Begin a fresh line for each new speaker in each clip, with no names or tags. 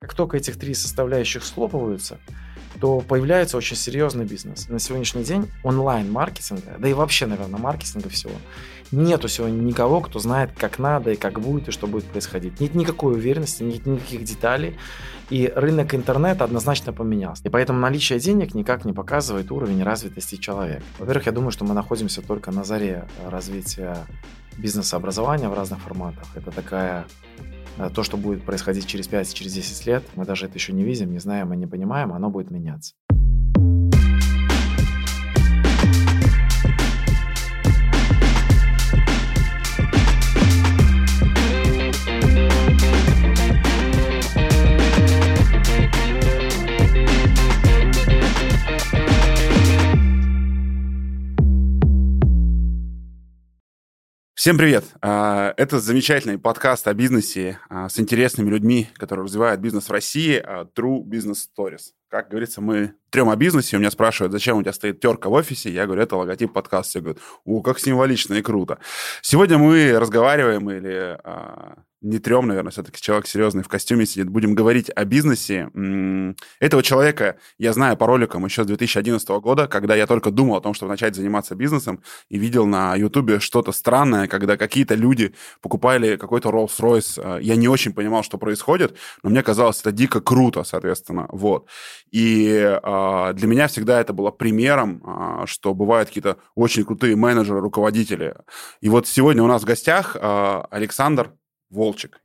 Как только этих три составляющих слопываются, то появляется очень серьезный бизнес. На сегодняшний день онлайн-маркетинга, да и вообще, наверное, маркетинга всего, нету сегодня никого, кто знает, как надо и как будет, и что будет происходить. Нет никакой уверенности, нет никаких деталей. И рынок интернета однозначно поменялся. И поэтому наличие денег никак не показывает уровень развитости человека. Во-первых, я думаю, что мы находимся только на заре развития бизнес-образования в разных форматах. Это такая Э, то, что будет происходить через 5, через 10 лет, мы даже это еще не видим, не знаем и не понимаем, оно будет меняться.
Всем привет! А, это замечательный подкаст о бизнесе а, с интересными людьми, которые развивают бизнес в России, а, True Business Stories. Как говорится, мы трем о бизнесе. У меня спрашивают, зачем у тебя стоит терка в офисе. Я говорю, это логотип подкаста. Все говорят, о, как символично и круто. Сегодня мы разговариваем или не трем, наверное, все-таки человек серьезный в костюме сидит. Будем говорить о бизнесе. Этого человека я знаю по роликам еще с 2011 года, когда я только думал о том, чтобы начать заниматься бизнесом, и видел на Ютубе что-то странное, когда какие-то люди покупали какой-то Rolls-Royce. А, я не очень понимал, что происходит, но мне казалось это дико круто, соответственно. Вот. И э, для меня всегда это было примером, э, что бывают какие-то очень крутые менеджеры, руководители. И вот сегодня у нас в гостях э, Александр Волчек.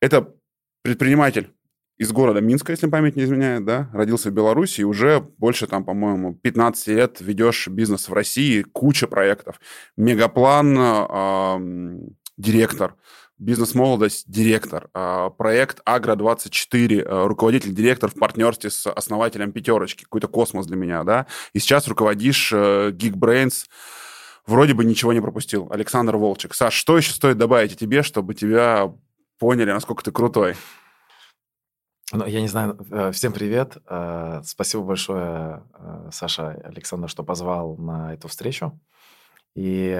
Это предприниматель из города Минска, если память не изменяет, да, родился в Беларуси, и уже больше, там, по-моему, 15 лет ведешь бизнес в России, куча проектов. Мегаплан, э, директор, бизнес-молодость, директор, э, проект Агро-24, э, руководитель, директор в партнерстве с основателем «Пятерочки», какой-то космос для меня, да, и сейчас руководишь э, Geekbrains, вроде бы ничего не пропустил. Александр Волчек. Саш, что еще стоит добавить тебе, чтобы тебя поняли, насколько ты крутой?
Ну, я не знаю. Э, всем привет. Э, спасибо большое, э, Саша, Александр, что позвал на эту встречу. И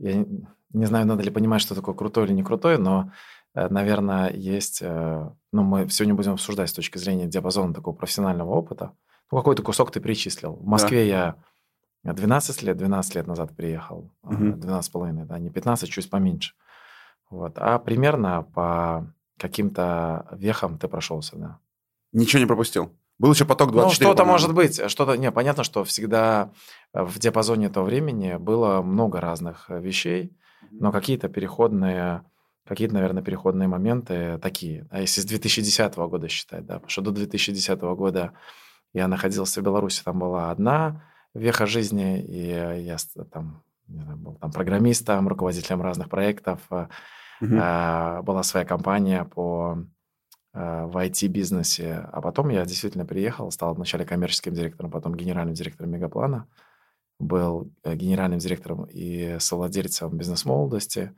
я не знаю, надо ли понимать, что такое крутой или не крутой, но, наверное, есть... Ну, мы сегодня будем обсуждать с точки зрения диапазона такого профессионального опыта. Ну, какой-то кусок ты перечислил. В Москве да. я 12 лет, 12 лет назад приехал, угу. 12 с половиной, да, не 15, чуть поменьше. Вот. А примерно по каким-то вехам ты прошелся, да.
Ничего не пропустил? Был еще поток 24.
Ну, что-то может быть. Что-то, не, понятно, что всегда в диапазоне этого времени было много разных вещей, но какие-то переходные, какие-то, наверное, переходные моменты такие. А если с 2010 года считать, да, потому что до 2010 года я находился в Беларуси, там была одна веха жизни, и я там, не знаю, был там программистом, руководителем разных проектов. Угу. Была своя компания по э, в IT-бизнесе. А потом я действительно приехал, стал вначале коммерческим директором, потом генеральным директором Мегаплана. Был э, генеральным директором и совладельцем бизнес-молодости.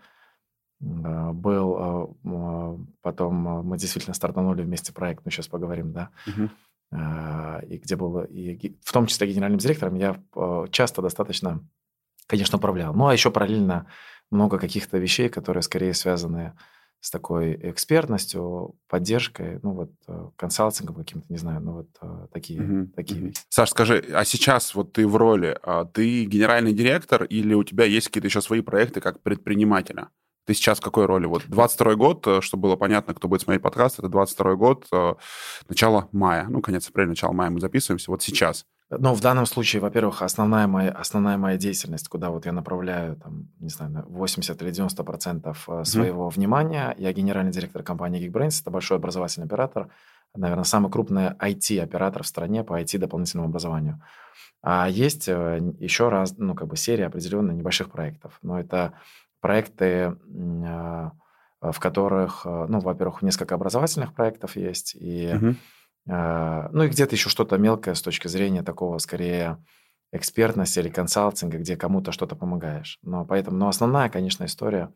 Был потом мы действительно стартанули вместе проект, ну сейчас поговорим, да. Угу. А, и где был, и, в том числе генеральным директором, я а, часто достаточно, конечно, управлял. Ну, а еще параллельно много каких-то вещей, которые скорее связаны с такой экспертностью, поддержкой, ну вот э, консалтингом каким-то, не знаю, ну вот э, такие, угу, такие
вещи. Саш, скажи, а сейчас вот ты в роли, ты генеральный директор или у тебя есть какие-то еще свои проекты как предпринимателя? Ты сейчас в какой роли? Вот 22 год, э, чтобы было понятно, кто будет смотреть подкаст, это 22 год, э, начало мая. Ну, конец апреля, начало мая мы записываемся. Вот сейчас.
Ну, в данном случае, во-первых, основная моя, основная моя деятельность, куда вот я направляю, там, не знаю, 80 или 90 процентов э, своего mm. внимания. Я генеральный директор компании Geekbrains, это большой образовательный оператор, наверное, самый крупный IT-оператор в стране по IT дополнительному образованию. А есть еще раз, ну, как бы серия определенных небольших проектов. Но это проекты, а, в которых, а, ну, во-первых, несколько образовательных проектов есть, и, угу. ну, и где-то еще что-то мелкое с точки зрения такого, скорее, экспертности или консалтинга, где кому-то что-то помогаешь. Но поэтому, но основная, конечно, история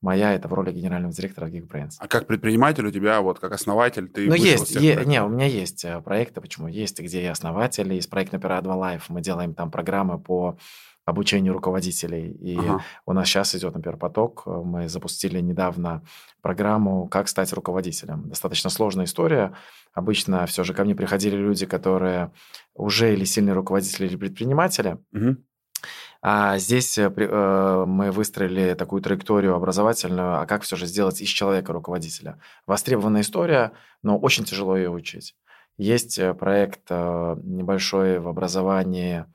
моя это в роли генерального директора Geekbrains.
А как предприниматель у тебя, вот как основатель, ты...
Ну, есть, е- не, у меня есть э, проекты, почему есть, где я основатель, есть проект Opera 2 Life, мы делаем там программы по обучению руководителей. И ага. у нас сейчас идет, например, поток. Мы запустили недавно программу «Как стать руководителем». Достаточно сложная история. Обычно все же ко мне приходили люди, которые уже или сильные руководители, или предприниматели. Угу. А здесь э, э, мы выстроили такую траекторию образовательную, а как все же сделать из человека руководителя. Востребованная история, но очень тяжело ее учить. Есть э, проект небольшой в образовании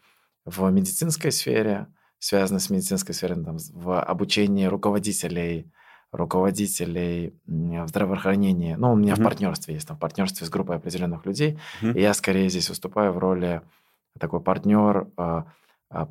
в медицинской сфере, связанный с медицинской сферой, там, в обучении руководителей, руководителей в здравоохранении. Ну, у меня mm-hmm. в партнерстве есть, там, в партнерстве с группой определенных людей. Mm-hmm. И я скорее здесь выступаю в роли такой партнер, а,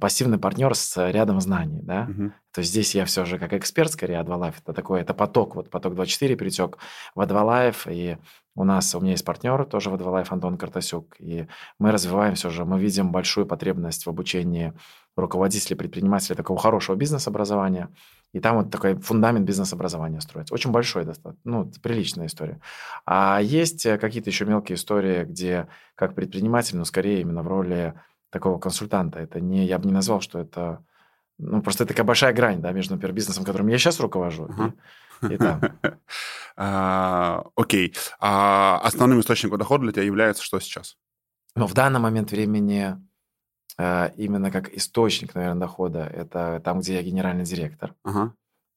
пассивный партнер с рядом знаний, да. Угу. То есть здесь я все же как эксперт скорее Advalife. Это такой, это поток, вот поток 24 перетек в Advalife, и у нас, у меня есть партнер тоже в Advalife, Антон Картасюк, и мы развиваем все же, мы видим большую потребность в обучении руководителей, предпринимателей такого хорошего бизнес-образования, и там вот такой фундамент бизнес-образования строится. Очень большой, достаточно, ну, приличная история. А есть какие-то еще мелкие истории, где как предприниматель, но скорее именно в роли такого консультанта. Это не, я бы не назвал, что это... Ну, просто это такая большая грань, да, между, например, бизнесом, которым я сейчас руковожу, uh-huh. и, и там.
А, окей. А основным источником дохода для тебя является что сейчас?
Ну, в данный момент времени э, именно как источник, наверное, дохода, это там, где я генеральный директор.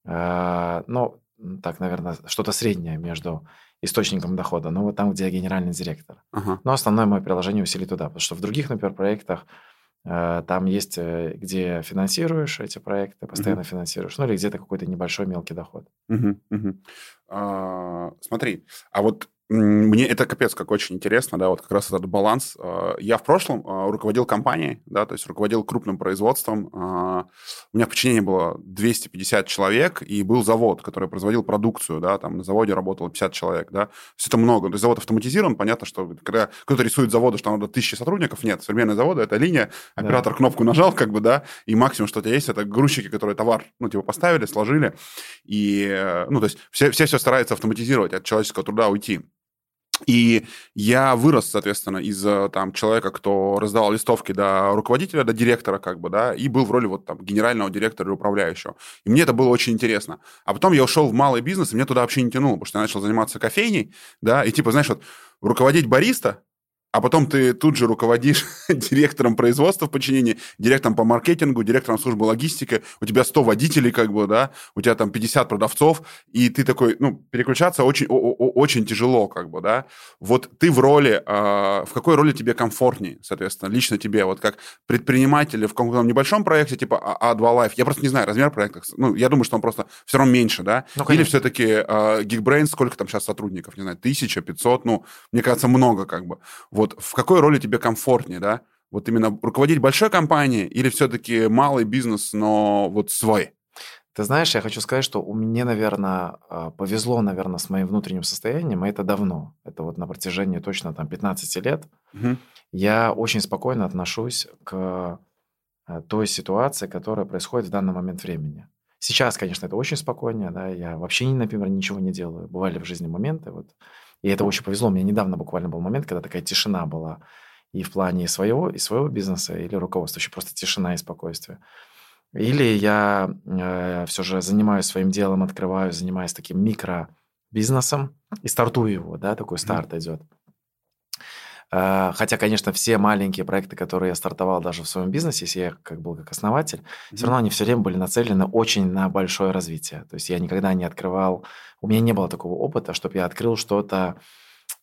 Э, ну, так, наверное, что-то среднее между источником дохода, но вот там, где я генеральный директор. Uh-huh. Но основное мое приложение усилий туда, потому что в других, например, проектах э, там есть, э, где финансируешь эти проекты, постоянно uh-huh. финансируешь, ну или где-то какой-то небольшой мелкий доход.
Uh-huh. Uh-huh. А, смотри, а вот мне это капец как очень интересно, да, вот как раз этот баланс. А, я в прошлом а, руководил компанией, да, то есть руководил крупным производством. А, у меня в подчинении было 250 человек, и был завод, который производил продукцию, да, там на заводе работало 50 человек, да. То есть это много. То есть завод автоматизирован, понятно, что когда кто-то рисует заводы, что надо тысячи сотрудников, нет. Современные заводы – это линия, оператор да. кнопку нажал, как бы, да, и максимум, что у тебя есть, это грузчики, которые товар, ну, типа, поставили, сложили, и, э, ну, то есть все все, все стараются автоматизировать, от человеческого труда уйти. И я вырос, соответственно, из там человека, кто раздавал листовки до руководителя, до директора, как бы, да, и был в роли вот там генерального директора или управляющего. И мне это было очень интересно. А потом я ушел в малый бизнес, и мне туда вообще не тянуло, потому что я начал заниматься кофейней, да, и типа, знаешь, вот руководить бариста, а потом ты тут же руководишь директором производства в подчинении, директором по маркетингу, директором службы логистики, у тебя 100 водителей, как бы, да, у тебя там 50 продавцов, и ты такой, ну, переключаться очень, очень тяжело, как бы, да. Вот ты в роли, э, в какой роли тебе комфортнее, соответственно, лично тебе, вот как предприниматель в каком-то небольшом проекте, типа A2 Life, я просто не знаю размер проекта, ну, я думаю, что он просто все равно меньше, да, ну, или все-таки э, Geekbrains, сколько там сейчас сотрудников, не знаю, тысяча, пятьсот, ну, мне кажется, много, как бы. Вот вот в какой роли тебе комфортнее, да? Вот именно руководить большой компанией или все-таки малый бизнес, но вот свой?
Ты знаешь, я хочу сказать, что у меня, наверное, а, повезло, наверное, с моим внутренним состоянием, и это давно. Это вот на протяжении точно там 15 лет. Угу. Я очень спокойно отношусь к а, той ситуации, которая происходит в данный момент времени. Сейчас, конечно, это очень спокойнее, да, я вообще, например, ничего не делаю. Бывали в жизни моменты, вот, и это очень повезло. У меня недавно буквально был момент, когда такая тишина была и в плане своего, и своего бизнеса, или руководства. Вообще просто тишина и спокойствие. Или я э, все же занимаюсь своим делом, открываю, занимаюсь таким микробизнесом и стартую его, да, такой старт mm-hmm. идет. А, хотя, конечно, все маленькие проекты, которые я стартовал даже в своем бизнесе, если я как был как основатель, mm-hmm. все равно они все время были нацелены очень на большое развитие. То есть я никогда не открывал, у меня не было такого опыта, чтобы я открыл что-то,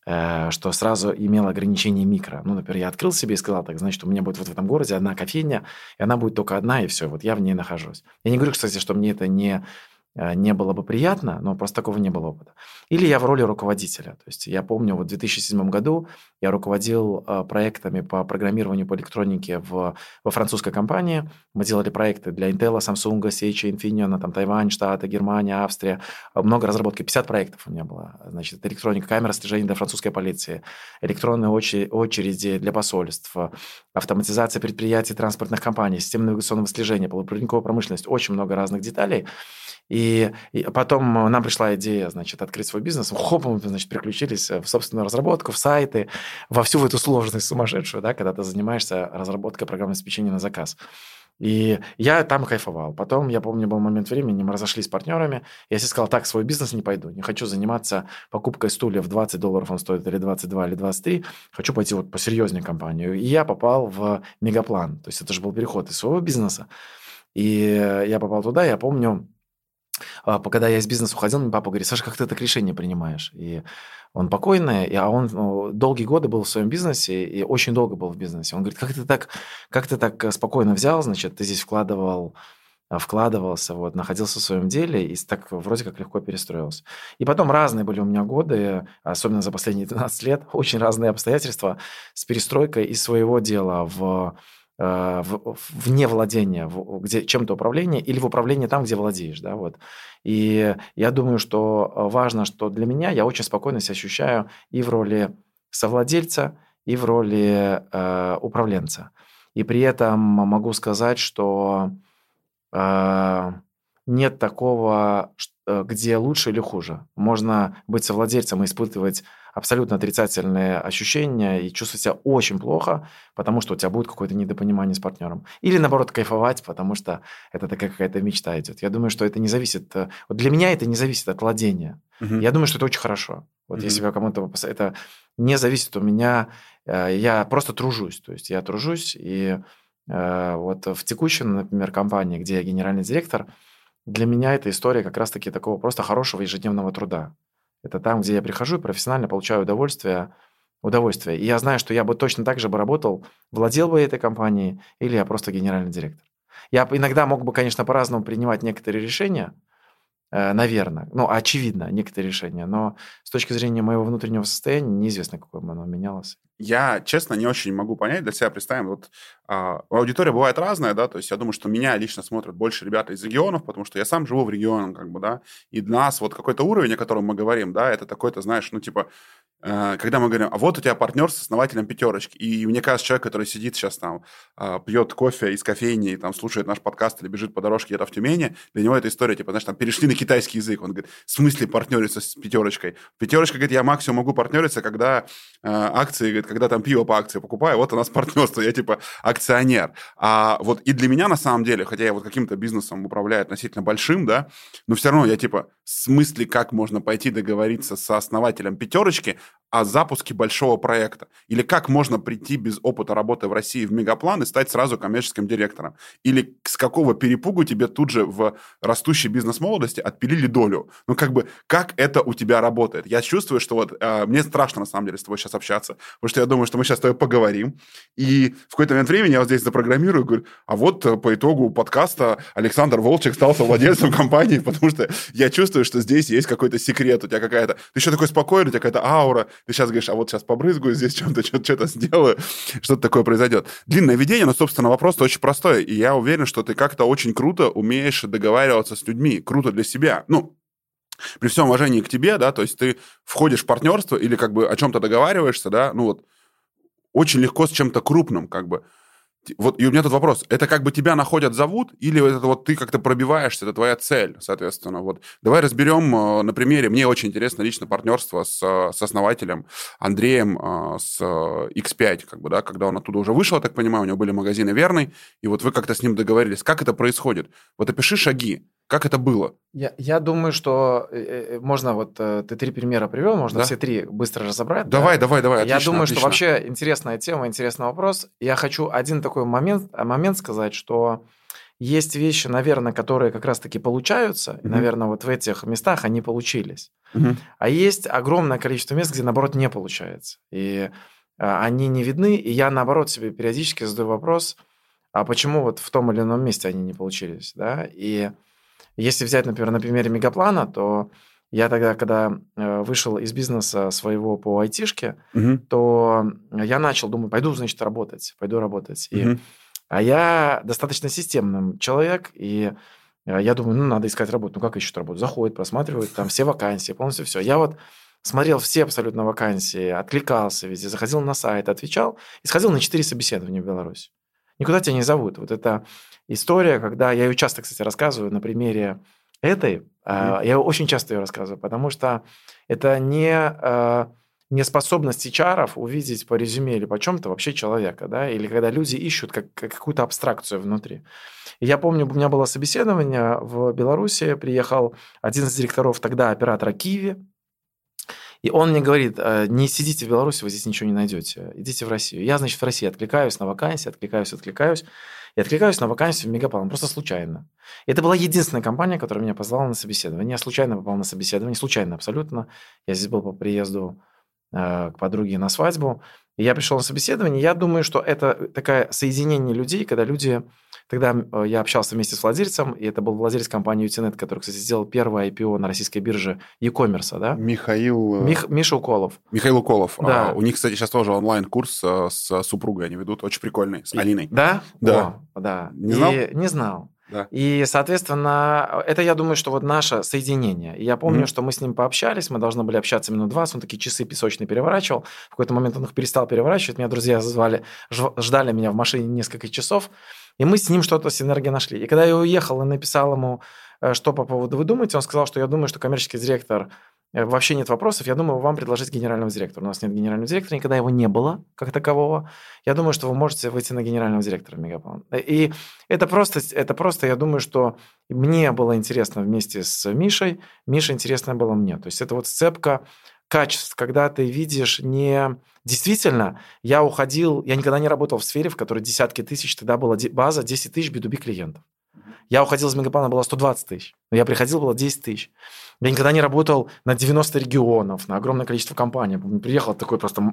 э, что сразу имело ограничение микро. Ну, например, я открыл себе и сказал, так, значит, у меня будет вот в этом городе одна кофейня, и она будет только одна, и все, вот я в ней нахожусь. Я не говорю, кстати, что мне это не не было бы приятно, но просто такого не было опыта. Или я в роли руководителя. То есть я помню, вот в 2007 году я руководил э, проектами по программированию по электронике в, во французской компании. Мы делали проекты для Intel, Samsung, Sage, Infineon, там Тайвань, Штаты, Германия, Австрия. Много разработки, 50 проектов у меня было. Значит, электроника, камера слежения для французской полиции, электронные очереди для посольств, автоматизация предприятий, транспортных компаний, системы навигационного слежения, полупроводниковая промышленность, очень много разных деталей. И И, потом нам пришла идея, значит, открыть свой бизнес. Хоп, мы, значит, приключились в собственную разработку, в сайты, во всю эту сложность сумасшедшую, да, когда ты занимаешься разработкой программного обеспечения на заказ. И я там кайфовал. Потом, я помню, был момент времени, мы разошлись с партнерами. Я себе сказал, так, свой бизнес не пойду. Не хочу заниматься покупкой стульев 20 долларов, он стоит или 22, или 23. Хочу пойти вот по серьезнее компанию. И я попал в Мегаплан. То есть это же был переход из своего бизнеса. И я попал туда, я помню, когда я из бизнеса уходил, мне папа говорит, Саша, как ты это решение принимаешь? И он покойный, а он ну, долгие годы был в своем бизнесе и очень долго был в бизнесе. Он говорит, как ты так, как ты так э, спокойно взял, значит, ты здесь вкладывал э, вкладывался, вот, находился в своем деле и так вроде как легко перестроился. И потом разные были у меня годы, особенно за последние 12 лет, очень разные обстоятельства с перестройкой из своего дела в в, вне владения, где чем-то управление, или в управлении там, где владеешь, да, вот. И я думаю, что э, важно, что для меня я очень спокойно себя ощущаю и в роли совладельца, и в роли э, управленца. И при этом могу сказать, что э, нет такого, э, где лучше или хуже. Можно быть совладельцем и испытывать абсолютно отрицательные ощущения и чувствовать себя очень плохо, потому что у тебя будет какое-то недопонимание с партнером. Или наоборот кайфовать, потому что это такая какая-то мечта идет. Я думаю, что это не зависит... Э, вот для меня это не зависит от владения. Угу. Я думаю, что это очень хорошо. Вот угу. если я кому-то... Это не зависит у меня... Э, я просто тружусь. То есть я тружусь, и э, вот в текущей, например, компании, где я генеральный директор, для меня эта история как раз-таки такого просто хорошего ежедневного труда. Это там, где я прихожу и профессионально получаю удовольствие, удовольствие. И я знаю, что я бы точно так же бы работал, владел бы этой компанией, или я просто генеральный директор. Я иногда мог бы, конечно, по-разному принимать некоторые решения, э, наверное, ну, очевидно, некоторые решения, но с точки зрения моего внутреннего состояния неизвестно, какое бы оно менялось.
Я, честно, не очень могу понять, для себя представим, вот а, аудитория бывает разная, да, то есть я думаю, что меня лично смотрят больше ребята из регионов, потому что я сам живу в регионах, как бы, да, и для нас вот какой-то уровень, о котором мы говорим, да, это такой-то, знаешь, ну, типа, э, когда мы говорим, а вот у тебя партнер с основателем пятерочки, и мне кажется, человек, который сидит сейчас там, э, пьет кофе из кофейни, и там слушает наш подкаст или бежит по дорожке где-то в Тюмени, для него эта история, типа, знаешь, там, перешли на китайский язык, он говорит, в смысле партнериться с пятерочкой? Пятерочка, говорит, я максимум могу партнериться, когда э, акции, говорит, когда там пиво по акции покупаю, вот у нас партнерство, я типа акционер. А вот и для меня на самом деле, хотя я вот каким-то бизнесом управляю относительно большим, да, но все равно я типа, в смысле, как можно пойти договориться со основателем пятерочки о запуске большого проекта? Или как можно прийти без опыта работы в России в мегаплан и стать сразу коммерческим директором? Или с какого перепугу тебе тут же в растущей бизнес-молодости отпилили долю? Ну, как бы, как это у тебя работает? Я чувствую, что вот э, мне страшно, на самом деле, с тобой сейчас общаться, потому что я думаю, что мы сейчас с тобой поговорим, и в какой-то момент времени я вот здесь запрограммирую, говорю, а вот э, по итогу подкаста Александр Волчек стал владельцем компании, потому что я чувствую, что здесь есть какой-то секрет, у тебя какая-то... Ты еще такой спокойный, у тебя какая-то аура, ты сейчас говоришь, а вот сейчас побрызгаю здесь чем-то, что-то сделаю, что-то такое произойдет. Длинное видение, но, собственно, вопрос очень простой, и я уверен, что ты как-то очень круто умеешь договариваться с людьми, круто для себя. Ну, при всем уважении к тебе, да, то есть ты входишь в партнерство или как бы о чем-то договариваешься, да, ну вот очень легко с чем-то крупным, как бы. Вот и у меня тут вопрос. Это как бы тебя находят, зовут, или это вот ты как-то пробиваешься, это твоя цель, соответственно. Вот. Давай разберем э, на примере. Мне очень интересно лично партнерство с, с основателем Андреем э, с X5, как бы, да, когда он оттуда уже вышел, я так понимаю, у него были магазины верный, и вот вы как-то с ним договорились. Как это происходит? Вот опиши шаги. Как это было?
Я, я думаю, что э, можно вот ты три примера привел, можно да? все три быстро разобрать.
Давай, да? давай, давай.
Отлично, я думаю, отлично. что вообще интересная тема, интересный вопрос. Я хочу один такой момент, момент сказать, что есть вещи, наверное, которые как раз-таки получаются, mm-hmm. и, наверное, вот в этих местах они получились. Mm-hmm. А есть огромное количество мест, где, наоборот, не получается. И а, они не видны, и я, наоборот, себе периодически задаю вопрос, а почему вот в том или ином месте они не получились, да? И если взять, например, на примере Мегаплана, то я тогда, когда э, вышел из бизнеса своего по айтишке, угу. то я начал думать, пойду, значит, работать, пойду работать. Угу. И, а я достаточно системным человек, и э, я думаю, ну, надо искать работу. Ну, как ищут работу? Заходит, просматривает там все вакансии, полностью все. Я вот смотрел все абсолютно вакансии, откликался везде, заходил на сайт, отвечал и сходил на 4 собеседования в Беларусь. Никуда тебя не зовут. Вот это история, когда я ее часто, кстати, рассказываю на примере этой, Mm-hmm. Я очень часто ее рассказываю, потому что это не, э, не способность HR увидеть по резюме или по чем-то вообще человека, да, или когда люди ищут как, какую-то абстракцию внутри. И я помню, у меня было собеседование в Беларуси, приехал один из директоров тогда оператора Киви, и он мне говорит, «Э, не сидите в Беларуси, вы здесь ничего не найдете, идите в Россию. Я, значит, в России откликаюсь на вакансии, откликаюсь, откликаюсь. И откликаюсь на вакансию в Мегаполон, просто случайно. И это была единственная компания, которая меня позвала на собеседование. Я случайно попал на собеседование, случайно абсолютно. Я здесь был по приезду э, к подруге на свадьбу. И я пришел на собеседование. Я думаю, что это такое соединение людей, когда люди Тогда э, я общался вместе с владельцем, и это был владелец компании Utinet, который, кстати, сделал первое IPO на российской бирже e-commerce, да?
Михаил...
Э, Мих... Миша Уколов.
Михаил Уколов.
Да.
А, у них, кстати, сейчас тоже онлайн-курс э, с супругой они ведут, очень прикольный, с Алиной.
Да?
Да.
О, да.
Не знал?
И... Не знал.
Да.
И, соответственно, это, я думаю, что вот наше соединение. И я помню, mm-hmm. что мы с ним пообщались, мы должны были общаться минут 20, он такие часы песочные переворачивал. В какой-то момент он их перестал переворачивать, меня друзья звали, ждали меня в машине несколько часов. И мы с ним что-то синергия нашли. И когда я уехал и написал ему, э, что по поводу вы думаете, он сказал, что я думаю, что коммерческий директор э, вообще нет вопросов. Я думаю, вам предложить генерального директора. У нас нет генерального директора, никогда его не было как такового. Я думаю, что вы можете выйти на генерального директора Мегаплан. Э, и это просто, это просто, я думаю, что мне было интересно вместе с Мишей, Миша интересно было мне. То есть это вот сцепка качеств, когда ты видишь не... Действительно, я уходил, я никогда не работал в сфере, в которой десятки тысяч, тогда была база 10 тысяч B2B клиентов. Я уходил из Мегаплана, было 120 тысяч. Но я приходил, было 10 тысяч. Я никогда не работал на 90 регионов, на огромное количество компаний. Приехал такой просто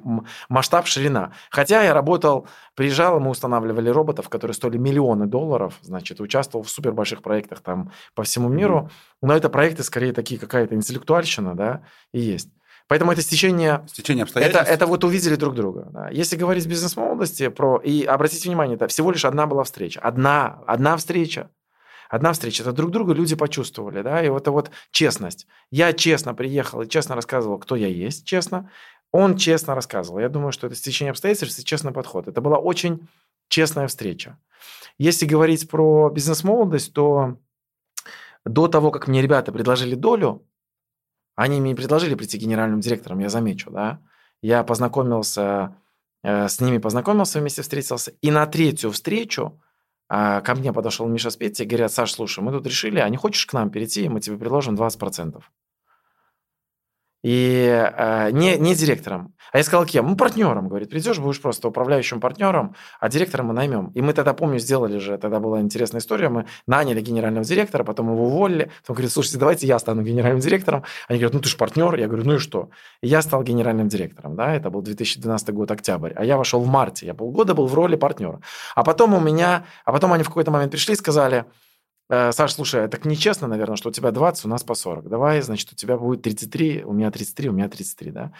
масштаб, ширина. Хотя я работал, приезжал, мы устанавливали роботов, которые стоили миллионы долларов, значит, участвовал в супер больших проектах там по всему миру. Но это проекты скорее такие, какая-то интеллектуальщина, да, и есть. Поэтому это стечение...
Стечение обстоятельств.
Это, это вот увидели друг друга. Да. Если говорить бизнес-молодости, про... и обратите внимание, это всего лишь одна была встреча. Одна, одна встреча. Одна встреча. Это друг друга люди почувствовали. Да? И вот это вот честность. Я честно приехал и честно рассказывал, кто я есть, честно. Он честно рассказывал. Я думаю, что это стечение обстоятельств и честный подход. Это была очень честная встреча. Если говорить про бизнес-молодость, то до того, как мне ребята предложили долю, они мне предложили прийти генеральным директором, я замечу, да. Я познакомился, э, с ними познакомился, вместе встретился. И на третью встречу э, ко мне подошел Миша с Петей, говорят, Саш, слушай, мы тут решили, а не хочешь к нам перейти, мы тебе предложим 20%. И э, не, не директором. А я сказал, кем? Ну, партнером, говорит. Придешь, будешь просто управляющим партнером, а директором мы наймем. И мы тогда, помню, сделали же, тогда была интересная история, мы наняли генерального директора, потом его уволили. Потом говорит, слушайте, давайте я стану генеральным директором. Они говорят, ну ты же партнер. Я говорю, ну и что? И я стал генеральным директором, да, это был 2012 год, октябрь. А я вошел в марте, я полгода был в роли партнера. А потом у меня, а потом они в какой-то момент пришли и сказали, Саш, слушай, так нечестно, наверное, что у тебя 20, у нас по 40. Давай, значит, у тебя будет 33, у меня 33, у меня 33, да?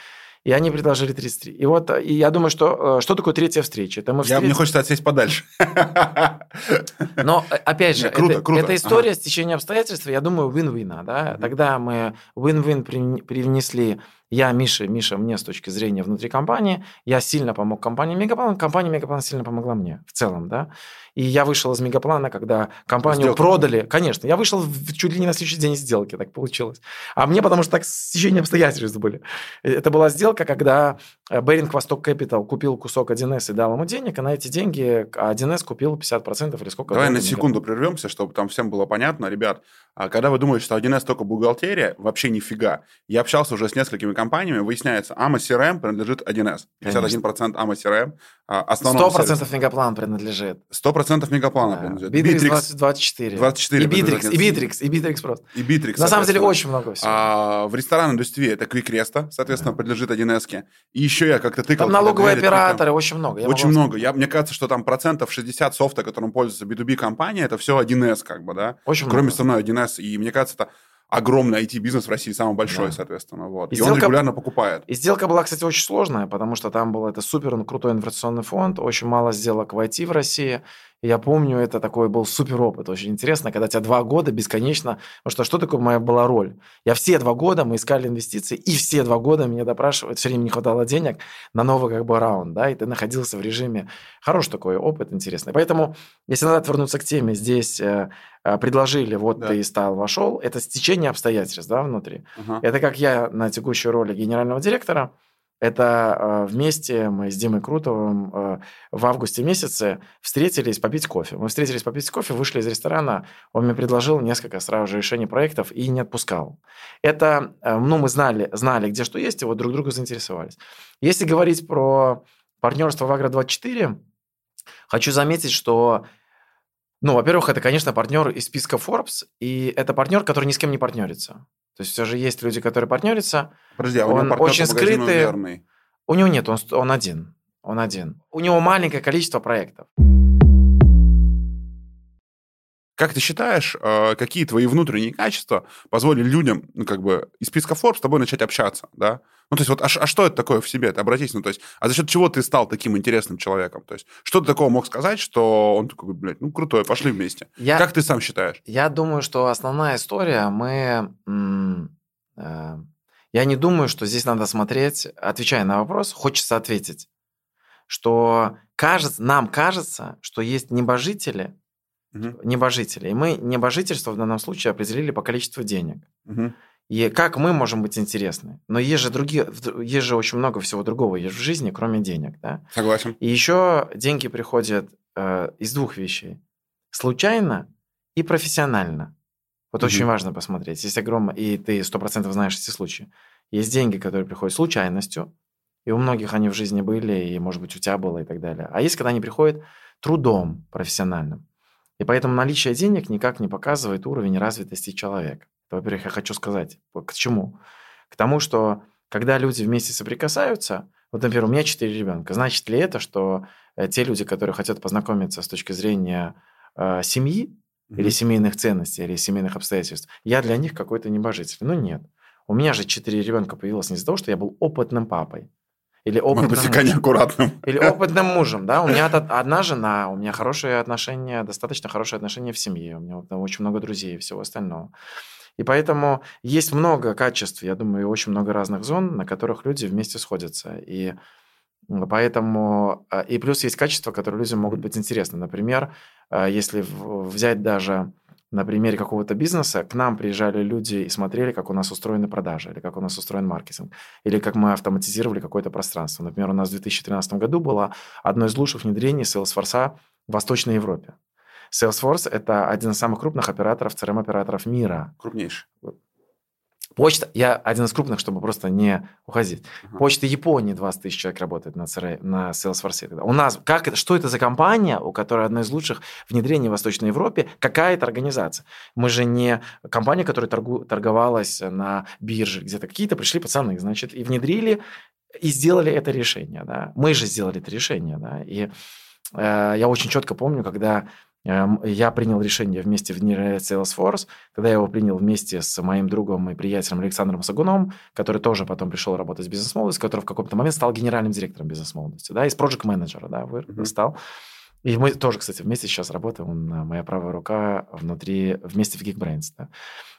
И они предложили 33. И вот, и я думаю, что э, что такое третья встреча? Это мы
встретились... Я, мне хочется отсесть подальше.
Но, э, опять же, круто, это, круто. это история ага. стечения обстоятельств, я думаю, win-win. Да? Тогда мы win-win привнесли я Миша, Миша мне с точки зрения внутри компании, я сильно помог компании Мегаплан, компания Мегаплан сильно помогла мне в целом, да. И я вышел из Мегаплана, когда компанию Сделка. продали. Конечно, я вышел в, чуть ли не на следующий день сделки, так получилось. А мне потому что так стечение обстоятельств были. Это была сделка, когда Беринг Восток Capital купил кусок 1С и дал ему денег, и на эти деньги 1С купил 50% или сколько.
Давай на секунду прервемся, чтобы там всем было понятно. Ребят, а когда вы думаете, что 1С только бухгалтерия, вообще нифига. Я общался уже с несколькими компаниями, выясняется, AMA CRM принадлежит 1С. 51% AMA CRM.
Основном 100% сервиса. Мегаплан принадлежит.
100% Мегаплана да. принадлежит. Bittrex
24.
24.
И Bittrex, и Bittrex, и Bittrex просто.
И Bittrex.
На самом деле очень много всего.
А, в ресторанной индустрии это Quick соответственно, да. принадлежит 1С. И еще я как-то тыкал.
Там налоговые операторы, очень много.
Я очень много. Я, мне кажется, что там процентов 60 софта, которым пользуется B2B компания, это все 1С, как бы, да.
Очень
Кроме
много.
основной 1С. И мне кажется, это огромный IT-бизнес в России, самый большой, да. соответственно. Вот. И, и сделка, он регулярно покупает.
И сделка была, кстати, очень сложная, потому что там был это супер крутой инвестиционный фонд, очень мало сделок в IT в России. Я помню, это такой был супер опыт, очень интересно, когда тебя два года бесконечно... Потому что что такое моя была роль? Я все два года, мы искали инвестиции, и все два года меня допрашивают, все время не хватало денег на новый как бы раунд, да, и ты находился в режиме... Хороший такой опыт, интересный. Поэтому, если надо вернуться к теме, здесь э, э, предложили, вот да. ты стал, вошел, это стечение обстоятельств, да, внутри. Угу. Это как я на текущей роли генерального директора, это э, вместе мы с Димой Крутовым э, в августе месяце встретились попить кофе. Мы встретились попить кофе, вышли из ресторана, он мне предложил несколько сразу же решений проектов и не отпускал. Это, э, ну, мы знали, знали, где что есть, и вот друг друга заинтересовались. Если говорить про партнерство в Агро-24, хочу заметить, что ну, во-первых, это, конечно, партнер из списка Forbes, и это партнер, который ни с кем не партнерится. То есть все же есть люди, которые партнерятся.
Подожди, а у он него очень скрытый. Верный.
У него нет, он, он один. Он один. У него маленькое количество проектов.
Как ты считаешь, э, какие твои внутренние качества позволили людям, ну, как бы, из списка Forbes с тобой начать общаться, да? Ну, то есть, вот, а, а что это такое в себе? Ты обратись, ну, то есть, а за счет чего ты стал таким интересным человеком? То есть, что ты такого мог сказать, что он такой, блядь, ну, крутой, пошли вместе. Я, как ты сам считаешь?
Я думаю, что основная история, мы... Э, я не думаю, что здесь надо смотреть, отвечая на вопрос, хочется ответить, что кажется, нам кажется, что есть небожители, угу. небожители. И мы небожительство в данном случае определили по количеству денег. Угу. И как мы можем быть интересны? Но есть же другие, есть же очень много всего другого есть в жизни, кроме денег, да?
Согласен.
И еще деньги приходят э, из двух вещей: случайно и профессионально. Вот угу. очень важно посмотреть. Есть огромное, и ты сто процентов знаешь эти случаи. Есть деньги, которые приходят случайностью, и у многих они в жизни были, и, может быть, у тебя было и так далее. А есть, когда они приходят трудом профессиональным. И поэтому наличие денег никак не показывает уровень развитости человека. Во-первых, я хочу сказать, к чему? К тому, что когда люди вместе соприкасаются, вот, например, у меня четыре ребенка, значит ли это, что э, те люди, которые хотят познакомиться с точки зрения э, семьи, mm-hmm. или семейных ценностей, или семейных обстоятельств, я для них какой-то небожитель? Ну нет. У меня же четыре ребенка появилось не из-за того, что я был опытным папой. Или опытным,
Может быть, неаккуратным.
Или опытным мужем, да. У меня одна жена, у меня хорошие отношения, достаточно хорошие отношения в семье, у меня очень много друзей и всего остального. И поэтому есть много качеств, я думаю, и очень много разных зон, на которых люди вместе сходятся. И поэтому... А, и плюс есть качества, которые людям могут быть интересны. Например, а, если взять даже на примере какого-то бизнеса к нам приезжали люди и смотрели, как у нас устроены продажи, или как у нас устроен маркетинг, или как мы автоматизировали какое-то пространство. Например, у нас в 2013 году было одно из лучших внедрений Salesforce в Восточной Европе. Salesforce – это один из самых крупных операторов, CRM-операторов мира.
Крупнейший.
Почта, я один из крупных, чтобы просто не уходить. Uh-huh. Почта Японии 20 тысяч человек работает на, CRM, на Salesforce. У нас, как, что это за компания, у которой одна из лучших внедрений в Восточной Европе, какая это организация? Мы же не компания, которая торгу, торговалась на бирже где-то. Какие-то пришли пацаны, значит, и внедрили, и сделали это решение. Да? Мы же сделали это решение. Да? И э, я очень четко помню, когда я принял решение вместе внедрять Salesforce, когда я его принял вместе с моим другом и приятелем Александром Сагуном, который тоже потом пришел работать в бизнес-молодости, который в какой-то момент стал генеральным директором бизнес-молодости, да, из проект менеджера да, mm-hmm. стал. И мы тоже, кстати, вместе сейчас работаем, он моя правая рука внутри, вместе в Geekbrains, да.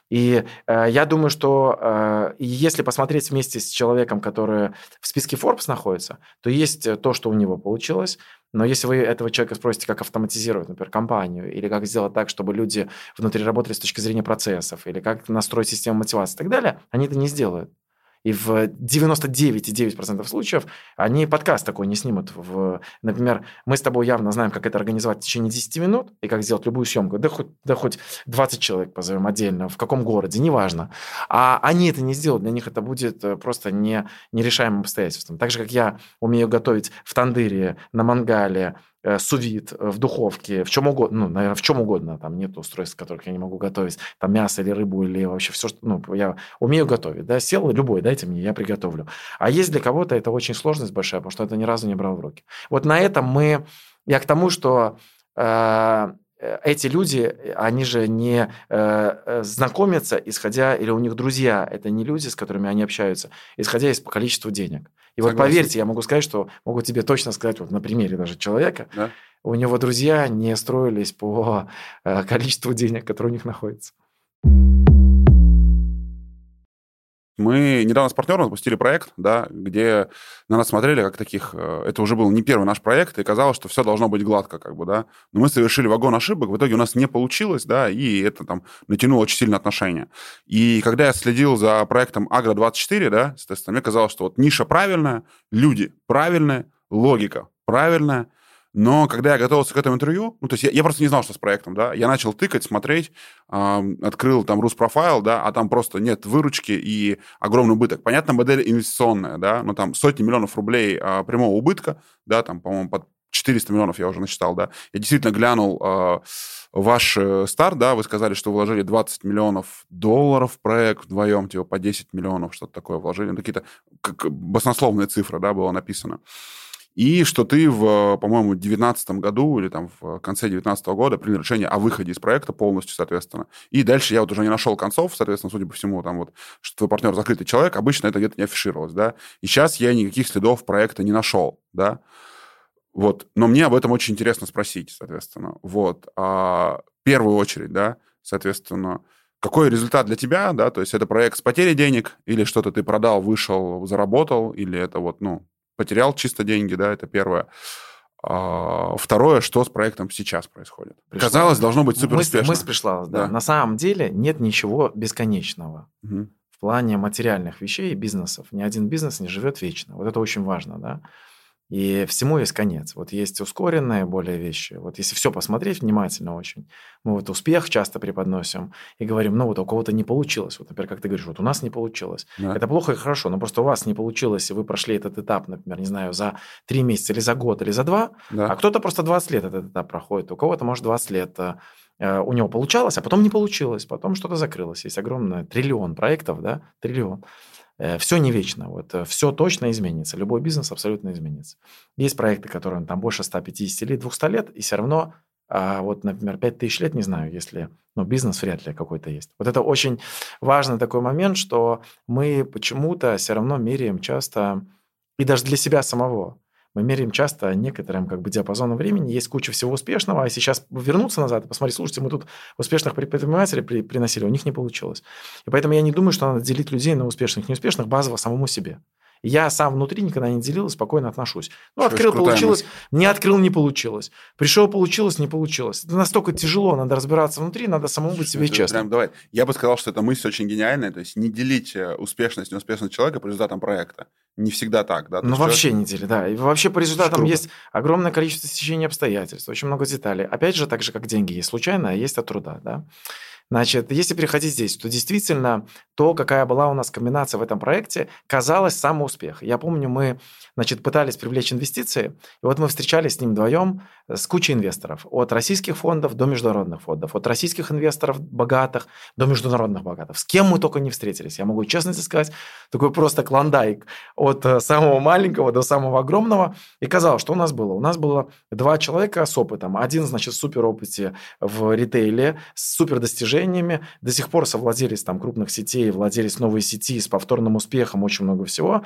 И э, я думаю, что э, если посмотреть вместе с человеком, который в списке Forbes находится, то есть то, что у него получилось, но если вы этого человека спросите, как автоматизировать, например, компанию, или как сделать так, чтобы люди внутри работали с точки зрения процессов, или как настроить систему мотивации и так далее, они это не сделают. И в 99,9% случаев они подкаст такой не снимут. В, например, мы с тобой явно знаем, как это организовать в течение 10 минут и как сделать любую съемку. Да хоть, да хоть 20 человек позовем отдельно, в каком городе, неважно. А они это не сделают. Для них это будет э, просто не, нерешаемым обстоятельством. Так же, как я умею готовить в тандыре, на мангале, Э, сувид э, в духовке, в чем угодно, ну, наверное, в чем угодно, там нет устройств, которых я не могу готовить, там мясо или рыбу или вообще все, что, ну, я умею готовить, да, сел любой, дайте мне, я приготовлю. А есть для кого-то это очень сложность большая, потому что это ни разу не брал в руки. Вот на этом мы, я к тому, что э, эти люди, они же не э, знакомятся, исходя, или у них друзья, это не люди, с которыми они общаются, исходя из количества денег. И Согласен. вот поверьте, я могу сказать, что могу тебе точно сказать, вот на примере даже человека, да? у него друзья не строились по количеству денег, которые у них находится.
Мы недавно с партнером запустили проект, да, где на нас смотрели как таких... Э, это уже был не первый наш проект, и казалось, что все должно быть гладко, как бы, да. Но мы совершили вагон ошибок, в итоге у нас не получилось, да, и это там натянуло очень сильно отношения. И когда я следил за проектом Агро-24, да, соответственно, мне казалось, что вот ниша правильная, люди правильные, логика правильная, но когда я готовился к этому интервью, ну, то есть я, я просто не знал, что с проектом, да, я начал тыкать, смотреть, э, открыл там Руспрофайл, да, а там просто нет выручки и огромный убыток. Понятно, модель инвестиционная, да, но там сотни миллионов рублей э, прямого убытка, да, там, по-моему, под 400 миллионов я уже насчитал, да. Я действительно глянул э, ваш старт, да, вы сказали, что вложили 20 миллионов долларов в проект вдвоем, типа по 10 миллионов, что-то такое вложили, ну, какие-то как, баснословные цифры, да, было написано и что ты в, по-моему, 2019 году или там в конце 2019 года принял решение о выходе из проекта полностью, соответственно. И дальше я вот уже не нашел концов, соответственно, судя по всему, там вот, что твой партнер закрытый человек, обычно это где-то не афишировалось, да. И сейчас я никаких следов проекта не нашел, да. Вот, но мне об этом очень интересно спросить, соответственно. Вот, а, в первую очередь, да, соответственно, какой результат для тебя, да, то есть это проект с потерей денег или что-то ты продал, вышел, заработал, или это вот, ну, потерял чисто деньги, да, это первое. А, второе, что с проектом сейчас происходит? Пришла. Казалось, должно быть супер
мысль, мысль пришла, да. да. На самом деле нет ничего бесконечного. Угу. В плане материальных вещей и бизнесов. Ни один бизнес не живет вечно. Вот это очень важно, да. И всему есть конец. Вот есть ускоренные более вещи. Вот если все посмотреть внимательно очень, мы вот успех часто преподносим и говорим, ну вот у кого-то не получилось. Вот, например, как ты говоришь, вот у нас не получилось. Да. Это плохо и хорошо, но просто у вас не получилось, и вы прошли этот этап, например, не знаю, за три месяца или за год или за два, да. а кто-то просто 20 лет этот этап проходит, у кого-то, может, 20 лет э, у него получалось, а потом не получилось, потом что-то закрылось. Есть огромный триллион проектов, да, триллион. Э, все не вечно, вот, э, все точно изменится, любой бизнес абсолютно изменится. Есть проекты, которым там больше 150 лет, 200 лет, и все равно, а вот, например, 5000 лет, не знаю, если, ну, бизнес вряд ли какой-то есть. Вот это очень важный такой момент, что мы почему-то все равно меряем часто, и даже для себя самого, мы меряем часто некоторым как бы диапазоном времени. Есть куча всего успешного, а сейчас вернуться назад и посмотреть, слушайте, мы тут успешных предпринимателей при, приносили, у них не получилось. И поэтому я не думаю, что надо делить людей на успешных, неуспешных базово самому себе. Я сам внутри никогда не делил, спокойно отношусь. Ну, открыл, получилось, не открыл, не получилось. Пришел, получилось, не получилось. Это настолько тяжело, надо разбираться внутри, надо самому быть себе честным. Прям,
давай. Я бы сказал, что эта мысль очень гениальная, то есть не делить э, успешность, неуспешность человека по результатам проекта. Не всегда так, да?
Ну, вообще человек... не делить, да. И вообще по результатам есть огромное количество стечений обстоятельств, очень много деталей. Опять же, так же, как деньги есть случайно, а есть от труда, да. Значит, если переходить здесь, то действительно то, какая была у нас комбинация в этом проекте, казалось самый успех. Я помню, мы значит, пытались привлечь инвестиции, и вот мы встречались с ним вдвоем э, с кучей инвесторов, от российских фондов до международных фондов, от российских инвесторов богатых до международных богатых. С кем мы только не встретились. Я могу честно сказать, такой просто клондайк от э, самого маленького до самого огромного. И казалось, что у нас было? У нас было два человека с опытом. Один, значит, супер опыте в ритейле, с супер достижениями, до сих пор совладелец там крупных сетей, владелец новой сети с повторным успехом, очень много всего.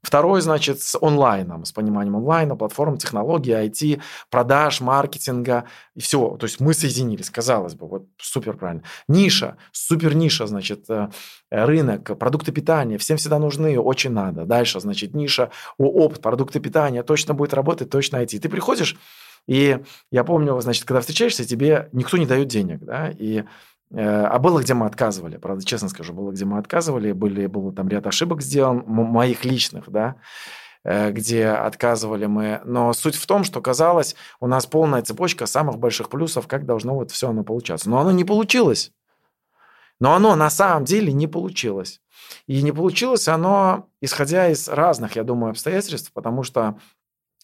Второй, значит, с онлайном, с пониманием онлайна, платформ, технологий, IT, продаж, маркетинга и всего. То есть мы соединились, казалось бы, вот супер правильно. Ниша, супер ниша, значит, э, рынок, продукты питания, всем всегда нужны, очень надо. Дальше, значит, ниша, опыт, продукты питания, точно будет работать, точно IT. Ты приходишь, и я помню, значит, когда встречаешься, тебе никто не дает денег, да, и а было, где мы отказывали, правда, честно скажу, было, где мы отказывали, были, был там ряд ошибок сделан, моих личных, да, э, где отказывали мы. Но суть в том, что казалось, у нас полная цепочка самых больших плюсов, как должно вот все оно получаться. Но оно не получилось. Но оно на самом деле не получилось. И не получилось оно, исходя из разных, я думаю, обстоятельств, потому что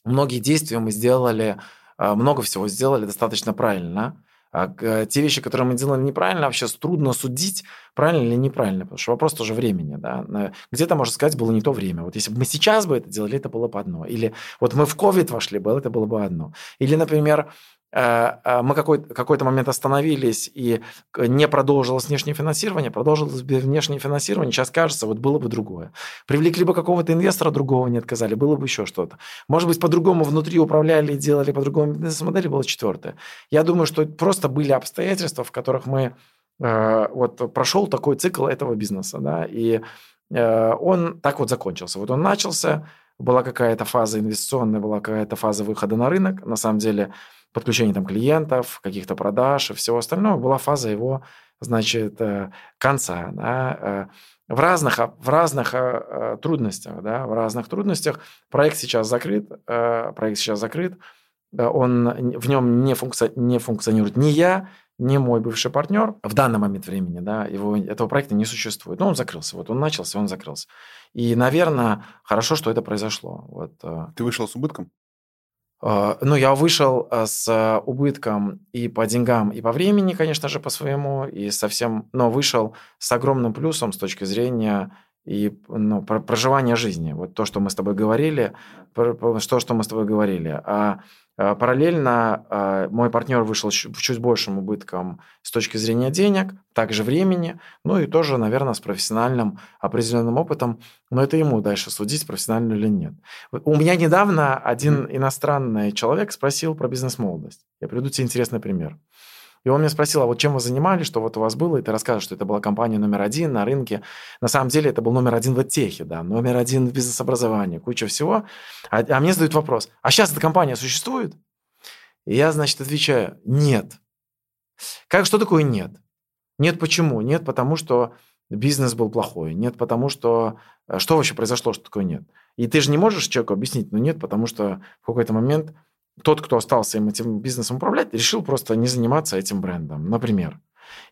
многие действия мы сделали, э, много всего сделали достаточно правильно. А те вещи, которые мы делали неправильно, вообще трудно судить, правильно или неправильно, потому что вопрос тоже времени. Да? Где-то, можно сказать, было не то время. Вот если бы мы сейчас бы это делали, это было бы одно. Или вот мы в COVID вошли бы, это было бы одно. Или, например, э, э, мы какой- какой-то момент остановились и не продолжилось внешнее финансирование, продолжилось внешнее финансирование, сейчас кажется, вот было бы другое. Привлекли бы какого-то инвестора другого, не отказали, было бы еще что-то. Может быть, по-другому внутри управляли, делали по-другому бизнес-модели, было четвертое. Я думаю, что просто были обстоятельства, в которых мы вот прошел такой цикл этого бизнеса, да, и он так вот закончился. Вот он начался, была какая-то фаза инвестиционная, была какая-то фаза выхода на рынок, на самом деле подключение там клиентов, каких-то продаж и всего остального, была фаза его, значит, э, конца, да, э, в разных, в разных э, трудностях, да, в разных трудностях. Проект сейчас закрыт, проект сейчас закрыт, он, в нем не, функци, не функционирует ни я, ни мой бывший партнер в данный момент времени, да, его, этого проекта не существует. Но он закрылся, вот он начался, он закрылся. И, наверное, хорошо, что это произошло. Вот.
Ты вышел с убытком?
Э, ну, я вышел э, с убытком и по деньгам, и по времени, конечно же, по своему, и совсем, но вышел с огромным плюсом с точки зрения и ну, проживания жизни. Вот то, что мы с тобой говорили, то, что мы с тобой говорили. А параллельно э, мой партнер вышел с чуть большим убытком с точки зрения денег, также времени, ну и тоже, наверное, с профессиональным определенным опытом, но это ему дальше судить, профессионально или нет. У меня недавно один иностранный человек спросил про бизнес-молодость. Я приведу тебе интересный пример. И он меня спросил, а вот чем вы занимались, что вот у вас было, и ты рассказываешь, что это была компания номер один на рынке. На самом деле это был номер один в техе, да, номер один в бизнес-образовании, куча всего. А, а мне задают вопрос, а сейчас эта компания существует? И я, значит, отвечаю, нет. Как, что такое нет? Нет почему? Нет потому, что бизнес был плохой. Нет потому, что... Э, что вообще произошло, что такое нет? И ты же не можешь человеку объяснить, ну нет, потому что в какой-то момент тот, кто остался им этим бизнесом управлять, решил просто не заниматься этим брендом, например.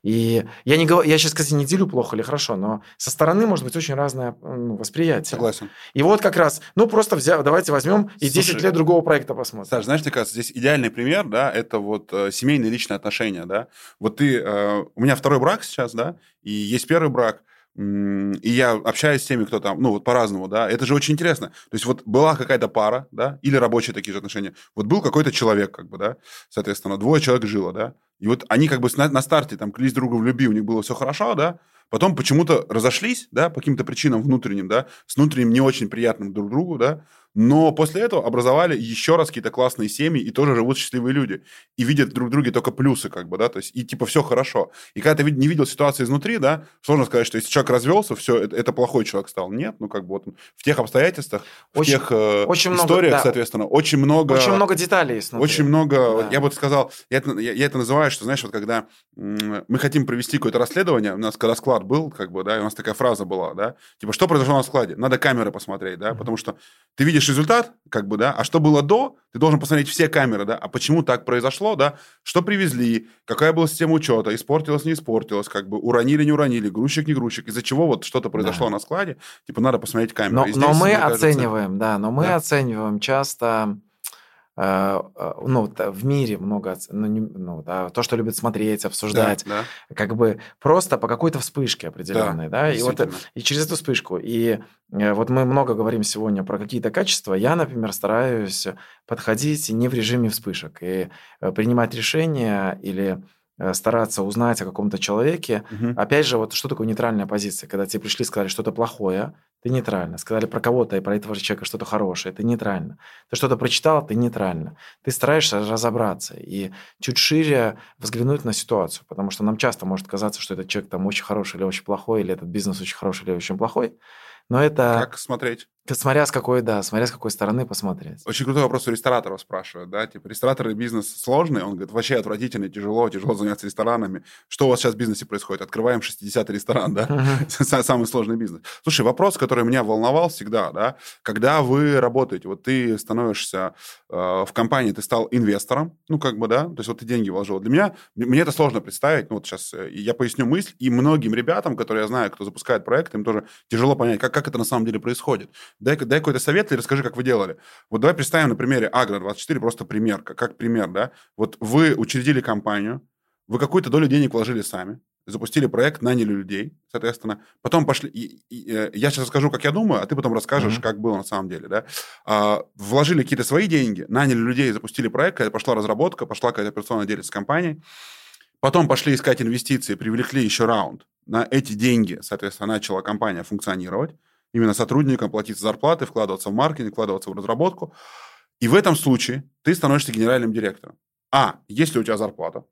И я, не говорю, я сейчас, кстати, не делю плохо или хорошо, но со стороны может быть очень разное ну, восприятие.
Согласен.
И вот как раз, ну просто взяв, давайте возьмем и Слушай, 10 лет другого проекта посмотрим.
Саш, знаешь, мне кажется, здесь идеальный пример, да, это вот э, семейные личные отношения, да. Вот ты, э, у меня второй брак сейчас, да, и есть первый брак, и я общаюсь с теми, кто там, ну, вот по-разному, да, это же очень интересно. То есть вот была какая-то пара, да, или рабочие такие же отношения. Вот был какой-то человек, как бы, да, соответственно, двое человек жило, да, и вот они как бы на, на старте там клялись друга в любви, у них было все хорошо, да, потом почему-то разошлись, да, по каким-то причинам внутренним, да, с внутренним не очень приятным друг другу, да, но после этого образовали еще раз какие-то классные семьи, и тоже живут счастливые люди. И видят друг в друге только плюсы, как бы, да, то есть, и типа все хорошо. И когда ты не видел ситуации изнутри, да, сложно сказать, что если человек развелся, все, это, это плохой человек стал. Нет, ну как бы вот в тех обстоятельствах, очень, в тех э, очень историях, много, да. соответственно, очень много...
Очень много деталей есть внутри.
Очень много, да. я бы сказал, я это, я, я это называю, что, знаешь, вот когда мы хотим провести какое-то расследование, у нас когда склад был, как бы, да, и у нас такая фраза была, да, типа, что произошло на складе? Надо камеры посмотреть, да, mm-hmm. потому что ты видишь результат, как бы, да, а что было до, ты должен посмотреть все камеры, да, а почему так произошло, да, что привезли, какая была система учета, испортилась, не испортилась, как бы, уронили, не уронили, грузчик, не грузчик, из-за чего вот что-то произошло да. на складе, типа, надо посмотреть камеры.
Но, но мы оцениваем, кажется, да, но мы да. оцениваем часто Э, э, ну, в мире много, ну, не, ну, да, то, что любят смотреть, обсуждать, да, да. как бы просто по какой-то вспышке определенной, да, да? и вот и через эту вспышку. И э, вот мы много говорим сегодня про какие-то качества. Я, например, стараюсь подходить не в режиме вспышек и принимать решения или стараться узнать о каком-то человеке. Угу. Опять же, вот что такое нейтральная позиция? Когда тебе пришли, сказали что-то плохое, ты нейтрально. Сказали про кого-то и про этого человека что-то хорошее, ты нейтрально. Ты что-то прочитал, ты нейтрально. Ты стараешься разобраться и чуть шире взглянуть на ситуацию, потому что нам часто может казаться, что этот человек там очень хороший или очень плохой, или этот бизнес очень хороший или очень плохой. Но это...
Как смотреть?
Смотря с какой, да, смотря с какой стороны посмотреть.
Очень крутой вопрос у рестораторов спрашивают, да, типа, рестораторы бизнес сложный? Он говорит, вообще отвратительный, тяжело, тяжело заняться ресторанами. Что у вас сейчас в бизнесе происходит? Открываем 60-й ресторан, да? Самый сложный бизнес. Слушай, вопрос, который меня волновал всегда, да, когда вы работаете, вот ты становишься э, в компании, ты стал инвестором, ну, как бы, да, то есть вот ты деньги вложил. Для меня, мне это сложно представить, ну, вот сейчас э, я поясню мысль, и многим ребятам, которые я знаю, кто запускает проект, им тоже тяжело понять, как, как это на самом деле происходит. Дай, дай какой-то совет и расскажи, как вы делали. Вот давай представим на примере Агро24, просто пример, как, как пример, да. Вот вы учредили компанию, вы какую-то долю денег вложили сами, запустили проект, наняли людей, соответственно. Потом пошли... И, и, и, э, я сейчас расскажу, как я думаю, а ты потом расскажешь, mm-hmm. как было на самом деле, да. А, вложили какие-то свои деньги, наняли людей, запустили проект, когда пошла разработка, пошла какая-то операционная деятельность компании. Потом пошли искать инвестиции, привлекли еще раунд. На эти деньги, соответственно, начала компания функционировать. Именно сотрудникам платить зарплаты, вкладываться в маркетинг, вкладываться в разработку. И в этом случае ты становишься генеральным директором. А, есть ли у тебя зарплата?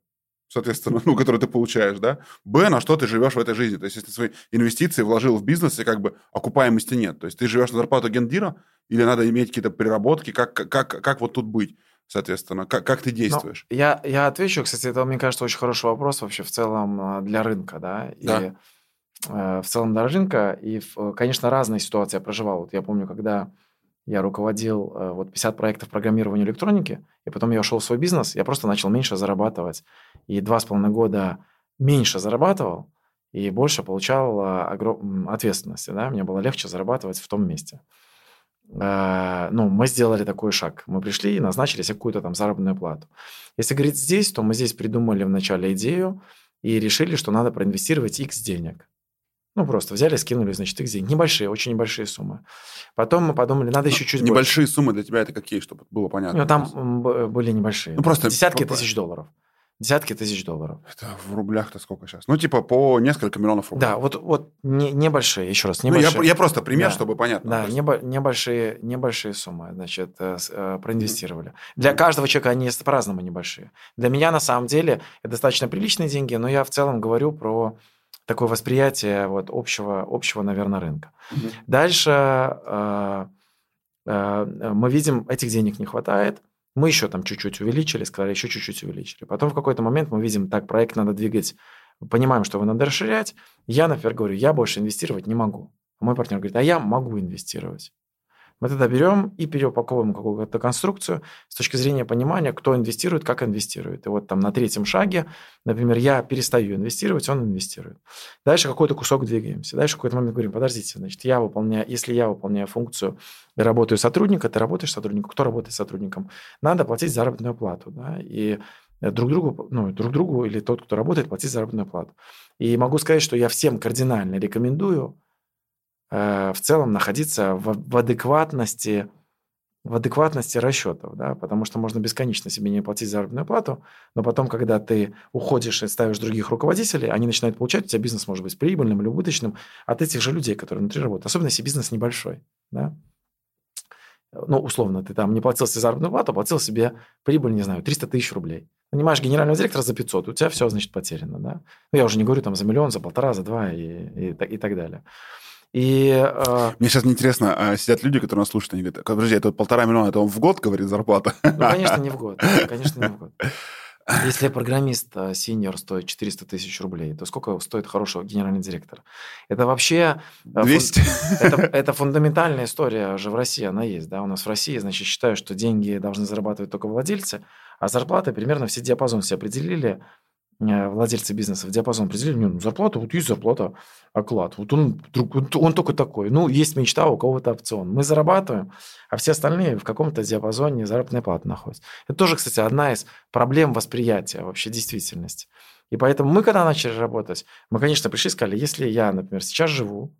соответственно, ну, который ты получаешь, да. Б, на что ты живешь в этой жизни. То есть, если ты свои инвестиции вложил в бизнес, и как бы окупаемости нет. То есть, ты живешь на зарплату гендира, или надо иметь какие-то переработки, как, как, как вот тут быть? Соответственно, как, как ты ну, действуешь?
Ну, я, я отвечу, кстати, это, мне кажется, очень хороший вопрос вообще в целом а, для рынка, да, и да. Э, в целом рынка, и, конечно, разные ситуации я проживал. Вот я помню, когда я руководил э, вот 50 проектов программирования электроники, и потом я ушел в свой бизнес, я просто начал меньше зарабатывать. И два с половиной года меньше зарабатывал, и больше получал э, огром... ответственности. Да? Мне было легче зарабатывать в том месте. Э, ну, мы сделали такой шаг. Мы пришли и назначили себе какую-то там заработную плату. Если говорить здесь, то мы здесь придумали вначале идею и решили, что надо проинвестировать X денег. Ну, просто взяли, скинули, значит, их деньги. Небольшие, очень небольшие суммы. Потом мы подумали, надо еще чуть
Небольшие
больше.
суммы для тебя это какие, чтобы было понятно?
Ну, там были небольшие. Ну, просто... Десятки тысяч долларов. Десятки тысяч долларов.
Это в рублях-то сколько сейчас? Ну, типа по несколько миллионов рублей.
Да, вот, вот не, небольшие, еще раз, небольшие.
Ну, я, я просто пример, да, чтобы понятно.
Да, небо, небольшие, небольшие суммы, значит, э, э, проинвестировали. Mm-hmm. Для каждого человека они по-разному небольшие. Для меня, на самом деле, это достаточно приличные деньги, но я в целом говорю про такое восприятие вот общего, общего наверное, рынка. Угу. Дальше э, э, мы видим, этих денег не хватает, мы еще там чуть-чуть увеличили, сказали, еще чуть-чуть увеличили. Потом в какой-то момент мы видим, так, проект надо двигать, понимаем, что его надо расширять. Я, например, говорю, я больше инвестировать не могу. А мой партнер говорит, а я могу инвестировать. Мы тогда берем и переупаковываем какую-то конструкцию с точки зрения понимания, кто инвестирует, как инвестирует. И вот там на третьем шаге, например, я перестаю инвестировать, он инвестирует. Дальше какой-то кусок двигаемся. Дальше какой-то момент говорим, подождите, значит, я выполняю, если я выполняю функцию работаю сотрудника, ты работаешь сотрудником, кто работает сотрудником? Надо платить заработную плату. Да? И друг другу, ну, друг другу или тот, кто работает, платить заработную плату. И могу сказать, что я всем кардинально рекомендую Э, в целом находиться в, в адекватности в адекватности расчетов, да, потому что можно бесконечно себе не платить заработную плату, но потом, когда ты уходишь и ставишь других руководителей, они начинают получать, у тебя бизнес может быть прибыльным или убыточным от этих же людей, которые внутри работают, особенно если бизнес небольшой, да. Ну, условно, ты там не платил себе заработную плату, а платил себе прибыль, не знаю, 300 тысяч рублей. Нанимаешь генерального директора за 500, у тебя все, значит, потеряно, да. Ну, я уже не говорю там за миллион, за полтора, за два и, и, и так далее. И,
э... Мне сейчас интересно, а сидят люди, которые нас слушают, они говорят, подожди, это полтора миллиона, это он в год, говорит, зарплата?
Ну, конечно, не в год. Конечно, не в год. Если программист э, синьор стоит 400 тысяч рублей, то сколько стоит хорошего генеральный директор? Это вообще...
200?
Фун... Это, это фундаментальная история же в России, она есть. Да? У нас в России, значит, считают, что деньги должны зарабатывать только владельцы, а зарплаты примерно все диапазон все определили Э, владельцы бизнеса в диапазон определили, ну, зарплата, вот есть зарплата, оклад, вот он, он только такой. Ну, есть мечта, у кого-то опцион. Мы зарабатываем, а все остальные в каком-то диапазоне заработной платы находятся. Это тоже, кстати, одна из проблем восприятия вообще действительности. И поэтому мы, когда начали работать, мы, конечно, пришли и сказали, если я, например, сейчас живу,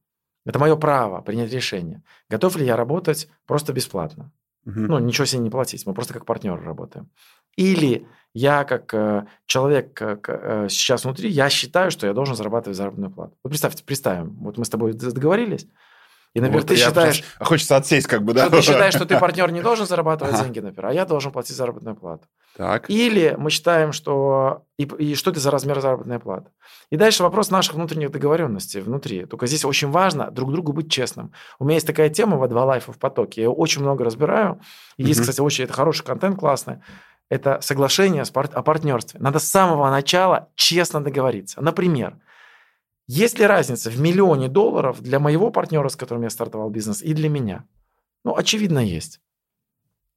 это мое право принять решение, готов ли я работать просто бесплатно. Угу. Ну, ничего себе не платить, мы просто как партнеры работаем. Или я как э, человек как, э, сейчас внутри, я считаю, что я должен зарабатывать заработную плату. Вот представьте, представим, вот мы с тобой договорились, и, например, вот ты считаешь...
А хочется отсесть как бы, да?
Ты считаешь, что ты партнер не должен зарабатывать деньги, например, а я должен платить заработную плату.
Так.
Или мы считаем, что... И, и что это за размер заработной платы? И дальше вопрос наших внутренних договоренностей внутри. Только здесь очень важно друг другу быть честным. У меня есть такая тема в два лайфа в потоке. Я очень много разбираю. Есть, кстати, очень это хороший контент классный это соглашение о партнерстве. Надо с самого начала честно договориться. Например, есть ли разница в миллионе долларов для моего партнера, с которым я стартовал бизнес, и для меня? Ну, очевидно, есть.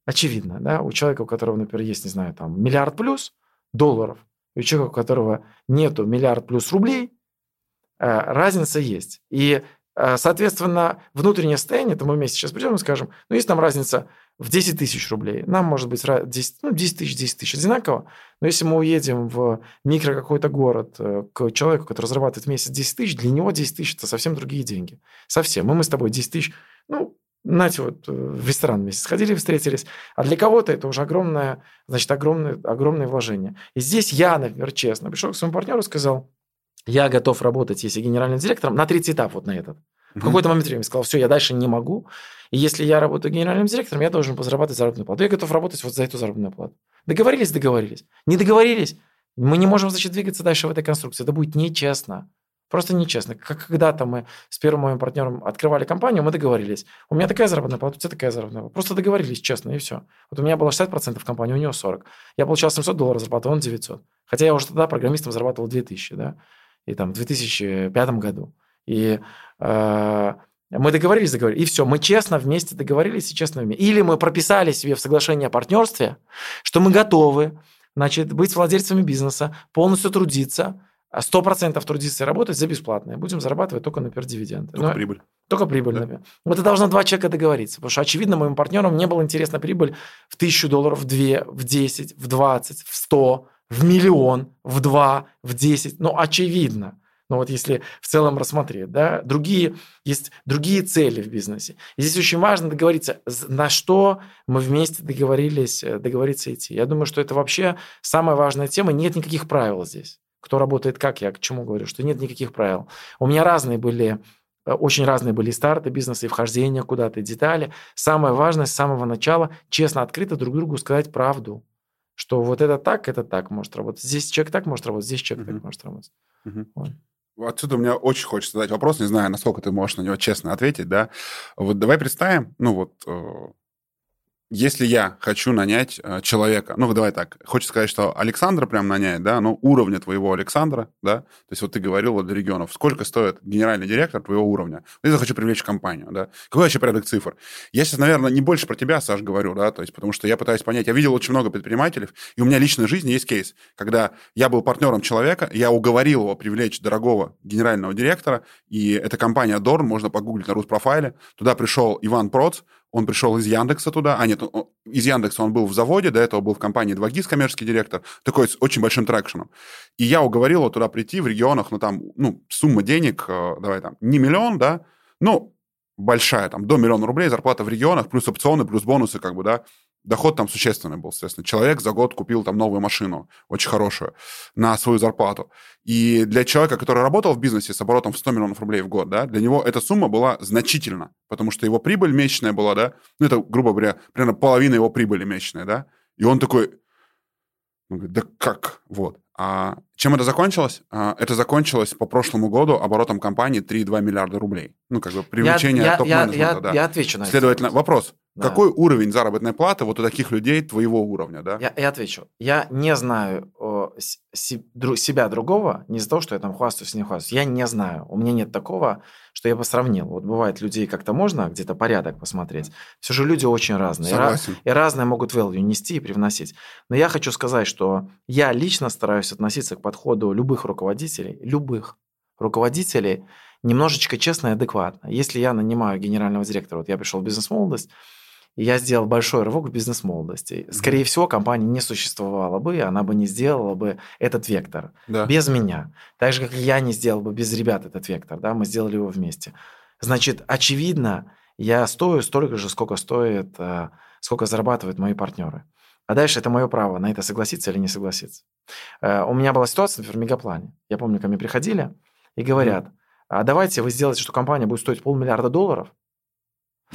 Очевидно, да, у человека, у которого, например, есть, не знаю, там, миллиард плюс долларов, и у человека, у которого нету миллиард плюс рублей, э, разница есть. И, э, соответственно, внутреннее состояние, это мы вместе сейчас придем и скажем, ну, есть там разница в 10 тысяч рублей. Нам может быть 10, ну, 10 тысяч, 10 тысяч одинаково, но если мы уедем в микро какой-то город э, к человеку, который зарабатывает в месяц 10 тысяч, для него 10 тысяч – это совсем другие деньги. Совсем. Мы, мы с тобой 10 тысяч, ну, знаете, вот э, в ресторан вместе сходили, встретились, а для кого-то это уже огромное, значит, огромное, огромное вложение. И здесь я, например, честно пришел к своему партнеру и сказал, я готов работать, если генеральным директором, на третий этап вот на этот. В какой-то момент времени сказал, все, я дальше не могу. И если я работаю генеральным директором, я должен зарабатывать заработную плату. Я готов работать вот за эту заработную плату. Договорились, договорились. Не договорились, мы не можем, значит, двигаться дальше в этой конструкции. Это будет нечестно. Просто нечестно. Как когда-то мы с первым моим партнером открывали компанию, мы договорились. У меня такая заработная плата, у тебя такая заработная плата. Просто договорились, честно, и все. Вот у меня было 60% компании, у него 40. Я получал 700 долларов зарплаты, он 900. Хотя я уже тогда программистом зарабатывал 2000, да, и там в 2005 году. И э, мы договорились, договорились, и все, мы честно вместе договорились и честно вместе. Или мы прописали себе в соглашении о партнерстве, что мы готовы значит, быть владельцами бизнеса, полностью трудиться, а 100% трудиться и работать за бесплатно. И будем зарабатывать только, например, дивиденды.
Только Но, прибыль.
Только прибыль, да. например. Вот это должно два человека договориться. Потому что, очевидно, моим партнерам не было интересна прибыль в тысячу долларов, в две, в 10, в 20, в 100, в миллион, в два, в 10. Ну, очевидно. Но вот если в целом рассмотреть, да, другие, есть другие цели в бизнесе. И здесь очень важно договориться, на что мы вместе договорились, э, договориться идти. Я думаю, что это вообще самая важная тема. Нет никаких правил здесь. Кто работает как, я к чему говорю, что нет никаких правил. У меня разные были э, очень разные были старты бизнеса и вхождения куда-то, детали. Самое важное с самого начала честно, открыто друг другу сказать правду, что вот это так, это так может работать. Здесь человек так может работать, здесь человек uh-huh. так может работать. Uh-huh.
Вот. Отсюда мне очень хочется задать вопрос, не знаю, насколько ты можешь на него честно ответить, да. Вот давай представим, ну вот, э, если я хочу нанять э, человека, ну, давай так, хочется сказать, что Александра прям нанять, да, но уровня твоего Александра, да, то есть вот ты говорил для регионов, сколько стоит генеральный директор твоего уровня? Я захочу привлечь компанию, да. Какой вообще порядок цифр? Я сейчас, наверное, не больше про тебя, Саш, говорю, да, то есть потому что я пытаюсь понять, я видел очень много предпринимателей, и у меня личной жизни есть кейс, когда я был партнером человека, я уговорил его привлечь дорогого генерального директора, и эта компания Дорн, можно погуглить на Руспрофайле, туда пришел Иван Проц, он пришел из Яндекса туда, а нет, он, из Яндекса он был в заводе, до этого был в компании 2GIS коммерческий директор, такой с очень большим трекшеном. И я уговорил его туда прийти в регионах, ну там, ну, сумма денег, э, давай там, не миллион, да, ну, большая, там, до миллиона рублей зарплата в регионах, плюс опционы, плюс бонусы, как бы, да, доход там существенный был, соответственно. Человек за год купил там новую машину, очень хорошую, на свою зарплату. И для человека, который работал в бизнесе с оборотом в 100 миллионов рублей в год, да, для него эта сумма была значительна, потому что его прибыль месячная была, да, ну, это, грубо говоря, примерно половина его прибыли месячная, да, и он такой, он говорит, да как, вот. А чем это закончилось? А, это закончилось по прошлому году оборотом компании 3,2 миллиарда рублей. Ну, как бы привлечение
я,
топ-менеджмента,
я, я,
да.
Я отвечу на это.
Следовательно, вопрос. Да. Какой уровень заработной платы вот у таких людей твоего уровня, да?
Я, я отвечу. Я не знаю о, си, дру, себя другого, не из-за того, что я там хвастаюсь не хвастаюсь. Я не знаю. У меня нет такого, что я бы сравнил. Вот бывает, людей как-то можно где-то порядок посмотреть. Все же люди очень разные.
Согласен.
И, и разные могут value нести и привносить. Но я хочу сказать, что я лично стараюсь относиться к подходу любых руководителей, любых руководителей, немножечко честно и адекватно. Если я нанимаю генерального директора, вот я пришел в бизнес-молодость, я сделал большой рывок в бизнес-молодости. Скорее mm-hmm. всего, компания не существовала бы, она бы не сделала бы этот вектор да. без меня. Так же, как и я не сделал бы без ребят этот вектор, да, мы сделали его вместе. Значит, очевидно, я стою столько же, сколько стоит, э, сколько зарабатывают мои партнеры. А дальше это мое право на это согласиться или не согласиться. Э, у меня была ситуация, например, в Мегаплане. Я помню, ко мне приходили и говорят, а давайте вы сделаете, что компания будет стоить полмиллиарда долларов,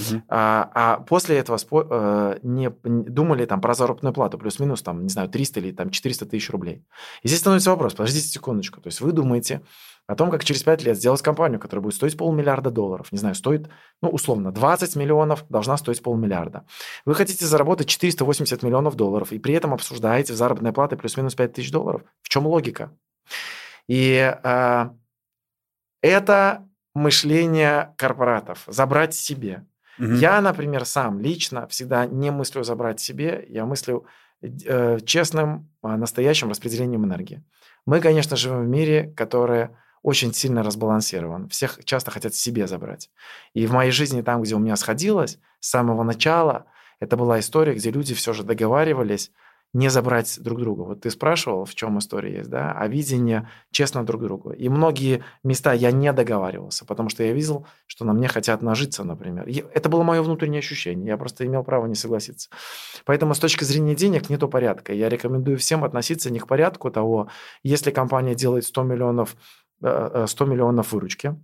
Uh-huh. А, а после этого спо, э, не думали там про заработную плату, плюс-минус там, не знаю, 300 или там 400 тысяч рублей. И здесь становится вопрос, подождите секундочку, то есть вы думаете о том, как через 5 лет сделать компанию, которая будет стоить полмиллиарда долларов, не знаю, стоит, ну, условно, 20 миллионов, должна стоить полмиллиарда. Вы хотите заработать 480 миллионов долларов, и при этом обсуждаете заработные платы плюс-минус 5 тысяч долларов. В чем логика? И э, это мышление корпоратов, забрать себе. Угу. Я, например, сам лично всегда не мыслю забрать себе, я мыслю э, честным, э, настоящим распределением энергии. Мы, конечно, живем в мире, который очень сильно разбалансирован. Всех часто хотят себе забрать. И в моей жизни, там, где у меня сходилось, с самого начала, Это была история, где люди все же договаривались не забрать друг друга. Вот ты спрашивал, в чем история есть, да, а видение честно друг другу. И многие места я не договаривался, потому что я видел, что на мне хотят нажиться, например. И это было мое внутреннее ощущение, я просто имел право не согласиться. Поэтому с точки зрения денег нету порядка. Я рекомендую всем относиться не к порядку того, если компания делает 100 миллионов, 100 э, э, миллионов выручки,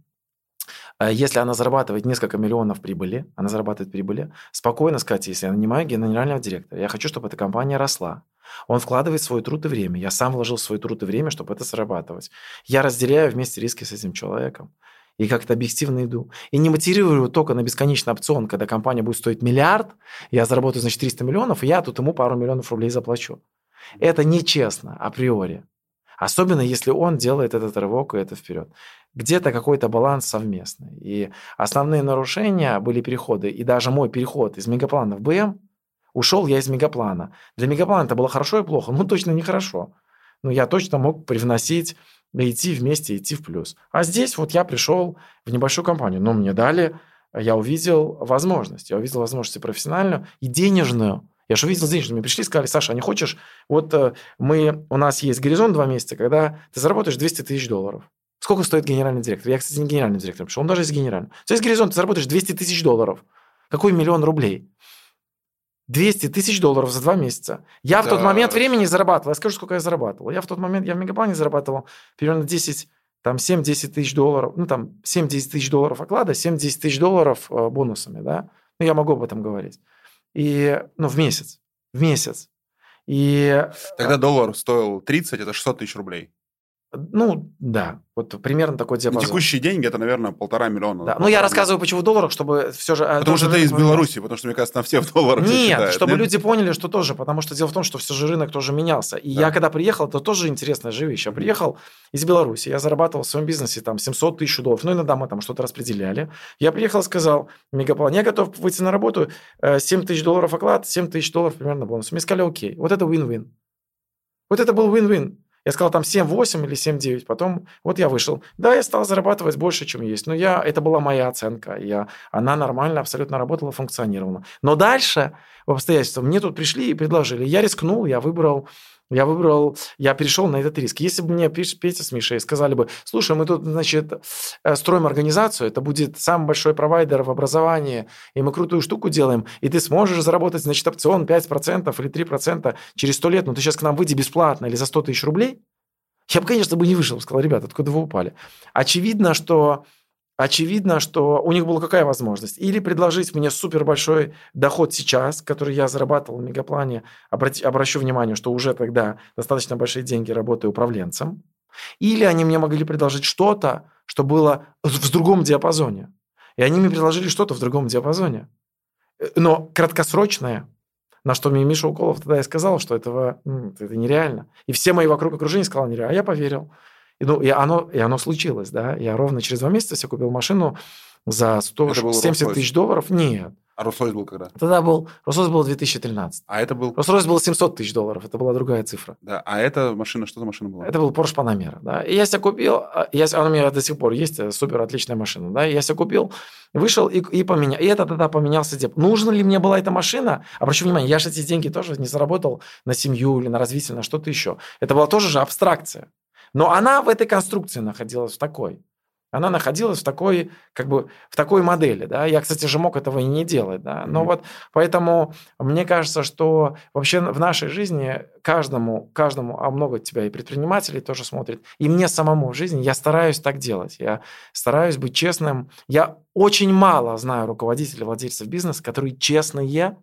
если она зарабатывает несколько миллионов прибыли, она зарабатывает прибыли, спокойно сказать, если я нанимаю генерального директора, я хочу, чтобы эта компания росла. Он вкладывает свой труд и время. Я сам вложил свой труд и время, чтобы это зарабатывать. Я разделяю вместе риски с этим человеком. И как-то объективно иду. И не мотивирую только на бесконечный опцион, когда компания будет стоить миллиард, я заработаю, значит, 300 миллионов, и я тут ему пару миллионов рублей заплачу. Это нечестно априори. Особенно если он делает этот рывок и это вперед. Где-то какой-то баланс совместный. И основные нарушения были переходы. И даже мой переход из мегаплана в БМ, ушел я из мегаплана. Для мегаплана это было хорошо и плохо? Ну, точно нехорошо. Но я точно мог привносить идти вместе, идти в плюс. А здесь вот я пришел в небольшую компанию, но мне дали, я увидел возможность. Я увидел возможность профессиональную и денежную. Я же увидел денежную. Мне пришли и сказали, Саша, а не хочешь? Вот э, мы, у нас есть горизонт два месяца, когда ты заработаешь 200 тысяч долларов. Сколько стоит генеральный директор? Я, кстати, не генеральный директор пришел, он даже есть генеральный. То есть горизонт, ты заработаешь 200 тысяч долларов. Какой миллион рублей? 200 тысяч долларов за два месяца. Я да. в тот момент времени зарабатывал. Я скажу, сколько я зарабатывал. Я в тот момент, я в Мегаплане зарабатывал примерно 10, там 7-10 тысяч долларов. Ну, там 7-10 тысяч долларов оклада, 7-10 тысяч долларов э, бонусами, да. Ну, я могу об этом говорить. И, ну, в месяц. В месяц. И...
Тогда доллар стоил 30, это 600 тысяч рублей.
Ну, да, вот примерно такой диапазон.
На текущие деньги это, наверное, полтора миллиона.
Да. Ну, я рассказываю, почему в долларах, чтобы все же...
А, потому что ты из Беларуси, потому что, мне кажется, на все в долларах
Нет, чтобы нет? люди поняли, что тоже, потому что дело в том, что все же рынок тоже менялся. И да. я когда приехал, это тоже интересная же вещь. Я приехал из Беларуси, я зарабатывал в своем бизнесе там 700 тысяч долларов, ну, иногда мы там что-то распределяли. Я приехал и сказал, Мегаплан, я готов выйти на работу, 7 э, тысяч долларов оклад, 7 тысяч долларов примерно бонус. Мне сказали, окей, вот это win-win. Вот это был win-win. Я сказал там 7-8 или 7-9. Потом вот я вышел. Да, я стал зарабатывать больше, чем есть. Но я, это была моя оценка. Я, она нормально абсолютно работала, функционировала. Но дальше в обстоятельствах мне тут пришли и предложили. Я рискнул, я выбрал я выбрал, я перешел на этот риск. Если бы мне Петя с Мишей сказали бы, слушай, мы тут, значит, э, строим организацию, это будет самый большой провайдер в образовании, и мы крутую штуку делаем, и ты сможешь заработать, значит, опцион 5% или 3% через 100 лет, но ты сейчас к нам выйди бесплатно или за 100 тысяч рублей, я бы, конечно, бы не вышел, сказал, ребята, откуда вы упали? Очевидно, что очевидно, что у них была какая возможность? Или предложить мне супер большой доход сейчас, который я зарабатывал в Мегаплане, обрати, обращу внимание, что уже тогда достаточно большие деньги работаю управленцем, или они мне могли предложить что-то, что было в другом диапазоне. И они мне предложили что-то в другом диапазоне. Э, но краткосрочное, на что мне Миша Уколов тогда и сказал, что этого, это нереально. И все мои вокруг окружения сказали нереально. А я поверил. И, ну, и, оно, и оно случилось, да. Я ровно через два месяца себе купил машину за 170 тысяч долларов. Нет.
А Rolls-Royce был когда?
Тогда был, Rolls-Royce был 2013.
А это был?
Rolls-Royce был 700 тысяч долларов, это была другая цифра.
Да, а эта машина, что за машина была?
Это был Porsche Panamera, да. И я себе купил, а, я, она у меня до сих пор есть, э, супер отличная машина, да. Я себе купил, вышел и, и поменял. И это тогда поменялся деп. Нужна ли мне была эта машина? Обращу внимание, я же эти деньги тоже не заработал на семью или на развитие, на что-то еще. Это была тоже же абстракция. Но она в этой конструкции находилась в такой. Она находилась в такой, как бы, в такой модели, да. Я, кстати же, мог этого и не делать, да. Но mm-hmm. вот поэтому мне кажется, что вообще в нашей жизни каждому, каждому, а много тебя и предпринимателей тоже смотрит, и мне самому в жизни, я стараюсь так делать. Я стараюсь быть честным. Я очень мало знаю руководителей, владельцев бизнеса, которые честные,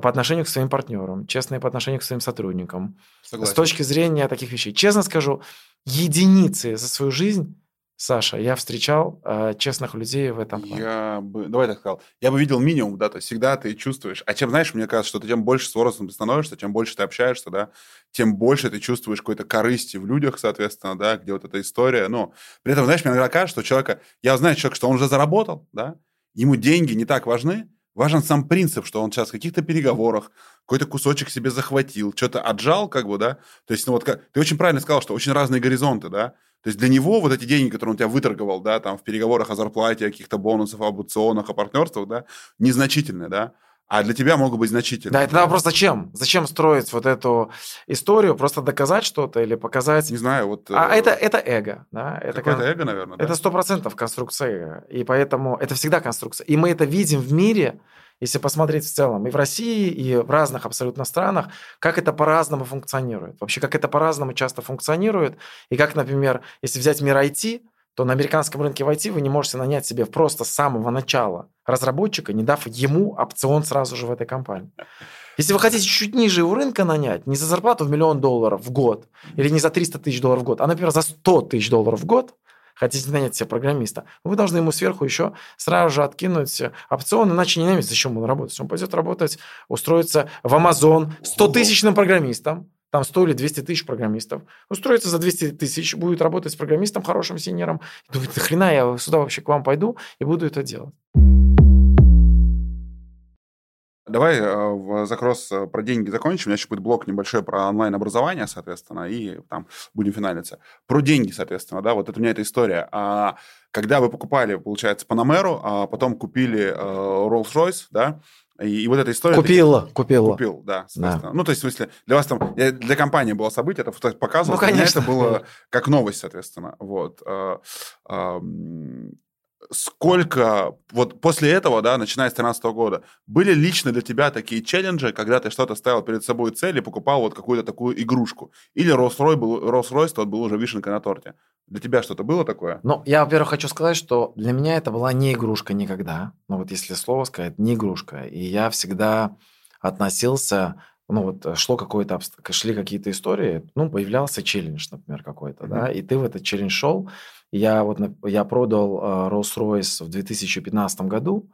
по отношению к своим партнерам, честные по отношению к своим сотрудникам. Согласен. С точки зрения таких вещей. Честно скажу, единицы за свою жизнь Саша, я встречал э, честных людей в этом
плане. Я бы, давай так сказал, я бы видел минимум, да, то есть всегда ты чувствуешь, а чем, знаешь, мне кажется, что ты тем больше с возрастом ты становишься, чем больше ты общаешься, да, тем больше ты чувствуешь какой-то корысти в людях, соответственно, да, где вот эта история, ну, при этом, знаешь, мне иногда кажется, что человека, я знаю человека, что он уже заработал, да, ему деньги не так важны, Важен сам принцип, что он сейчас в каких-то переговорах какой-то кусочек себе захватил, что-то отжал, как бы, да. То есть, ну вот как, ты очень правильно сказал, что очень разные горизонты, да. То есть для него вот эти деньги, которые он тебя выторговал, да, там в переговорах о зарплате, о каких-то бонусах, об опционах, о партнерствах, да, незначительные, да. А для тебя могут быть значительны.
Да, это вопрос зачем? Зачем строить вот эту историю? Просто доказать что-то или показать?
Не знаю, вот...
А э... это, это эго, да?
Это Какое-то кон... эго, наверное,
Это сто процентов конструкция эго. И поэтому это всегда конструкция. И мы это видим в мире, если посмотреть в целом, и в России, и в разных абсолютно странах, как это по-разному функционирует. Вообще, как это по-разному часто функционирует. И как, например, если взять мир IT, то на американском рынке в IT вы не можете нанять себе просто с самого начала разработчика, не дав ему опцион сразу же в этой компании. Если вы хотите чуть ниже у рынка нанять, не за зарплату в миллион долларов в год, или не за 300 тысяч долларов в год, а, например, за 100 тысяч долларов в год, хотите нанять себе программиста, вы должны ему сверху еще сразу же откинуть опцион, иначе не наймете, зачем он работать. Он пойдет работать, устроиться в Amazon 100-тысячным программистом, там 100 или 200 тысяч программистов, устроится за 200 тысяч, будет работать с программистом, хорошим синером. Думает, хрена я сюда вообще к вам пойду и буду это делать.
Давай э, закрас э, про деньги закончим. У меня еще будет блок небольшой про онлайн-образование, соответственно, и там будем финалиться. Про деньги, соответственно, да, вот это у меня эта история. А, когда вы покупали, получается, Панамеру, а потом купили э, Rolls-Royce, да, и, и вот эта история...
Купила, купила.
Купил, да, да. Ну, то есть, в смысле, для вас там, для компании было событие, это показывал.
Ну, конечно.
это было как новость, соответственно. Вот сколько, вот после этого, да, начиная с 2013 года, были лично для тебя такие челленджи, когда ты что-то ставил перед собой цель и покупал вот какую-то такую игрушку? Или Rolls-Royce был, Rolls-Royce тот был уже вишенка на торте? Для тебя что-то было такое?
Ну, я, во-первых, хочу сказать, что для меня это была не игрушка никогда. Ну, вот если слово сказать, не игрушка. И я всегда относился ну вот шло какое-то, шли какие-то истории, ну, появлялся челлендж, например, какой-то, mm-hmm. да, и ты в этот челлендж шел, я вот я продал э, Rolls-Royce в 2015 году,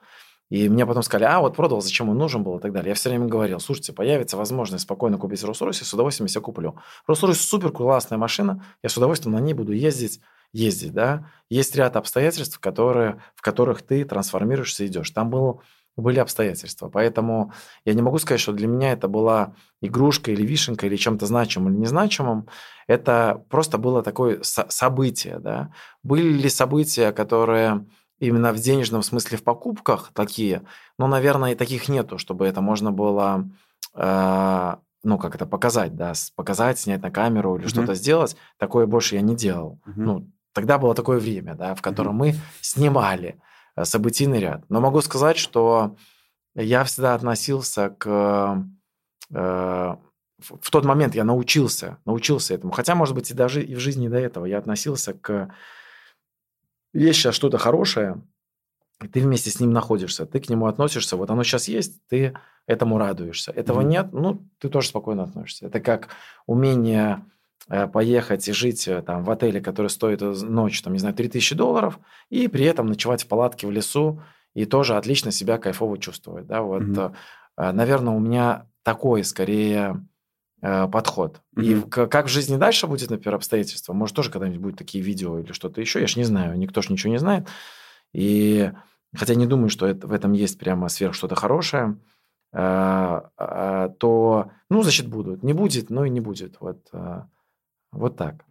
и мне потом сказали, а вот продал, зачем он нужен был и так далее. Я все время говорил, слушайте, появится возможность спокойно купить Rolls-Royce, с удовольствием себе куплю. Rolls-Royce супер классная машина, я с удовольствием на ней буду ездить, ездить, да. Есть ряд обстоятельств, которые, в которых ты трансформируешься и идешь. Там был были обстоятельства. Поэтому я не могу сказать, что для меня это была игрушка или вишенка, или чем-то значимым или незначимым. Это просто было такое событие. Да? Были ли события, которые именно в денежном смысле в покупках такие? Ну, наверное, и таких нету, чтобы это можно было... Э, ну, как это показать, да, показать, снять на камеру или mm-hmm. что-то сделать, такое больше я не делал. Mm-hmm. Ну, тогда было такое время, да, в котором mm-hmm. мы снимали. Э, событийный ряд. Но могу сказать, что я всегда относился к... Э, в тот момент я научился, научился этому. Хотя, может быть, и даже и в жизни до этого я относился к... Есть сейчас что-то хорошее, и ты вместе с ним находишься, ты к нему относишься, вот оно сейчас есть, ты этому радуешься. Этого mm-hmm. нет, ну, ты тоже спокойно относишься. Это как умение поехать и жить э, там в отеле, который стоит э, ночь, там, не знаю, 3000 долларов, и при этом ночевать в палатке в лесу и тоже отлично себя кайфово чувствовать, да, вот, mm-hmm. наверное, у меня такой, скорее, подход. Mm-hmm. И как в жизни дальше будет, например, обстоятельства, может, тоже когда-нибудь будут такие видео или что-то еще, я же не знаю, никто же ничего не знает, и хотя не думаю, что это, в этом есть прямо сверх что-то хорошее, то, ну, значит, будут. Не будет, но и не будет. Вот вот так.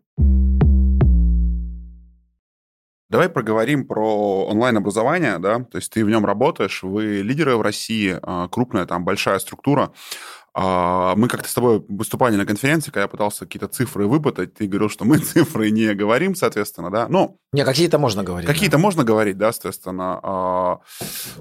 Давай проговорим про онлайн-образование, да, то есть ты в нем работаешь, вы лидеры в России, а, крупная там большая структура. А, мы как-то с тобой выступали на конференции, когда я пытался какие-то цифры выпытать, ты говорил, что мы цифры не говорим, соответственно, да. Ну,
не, какие-то можно говорить.
Какие-то да. можно говорить, да, соответственно. А,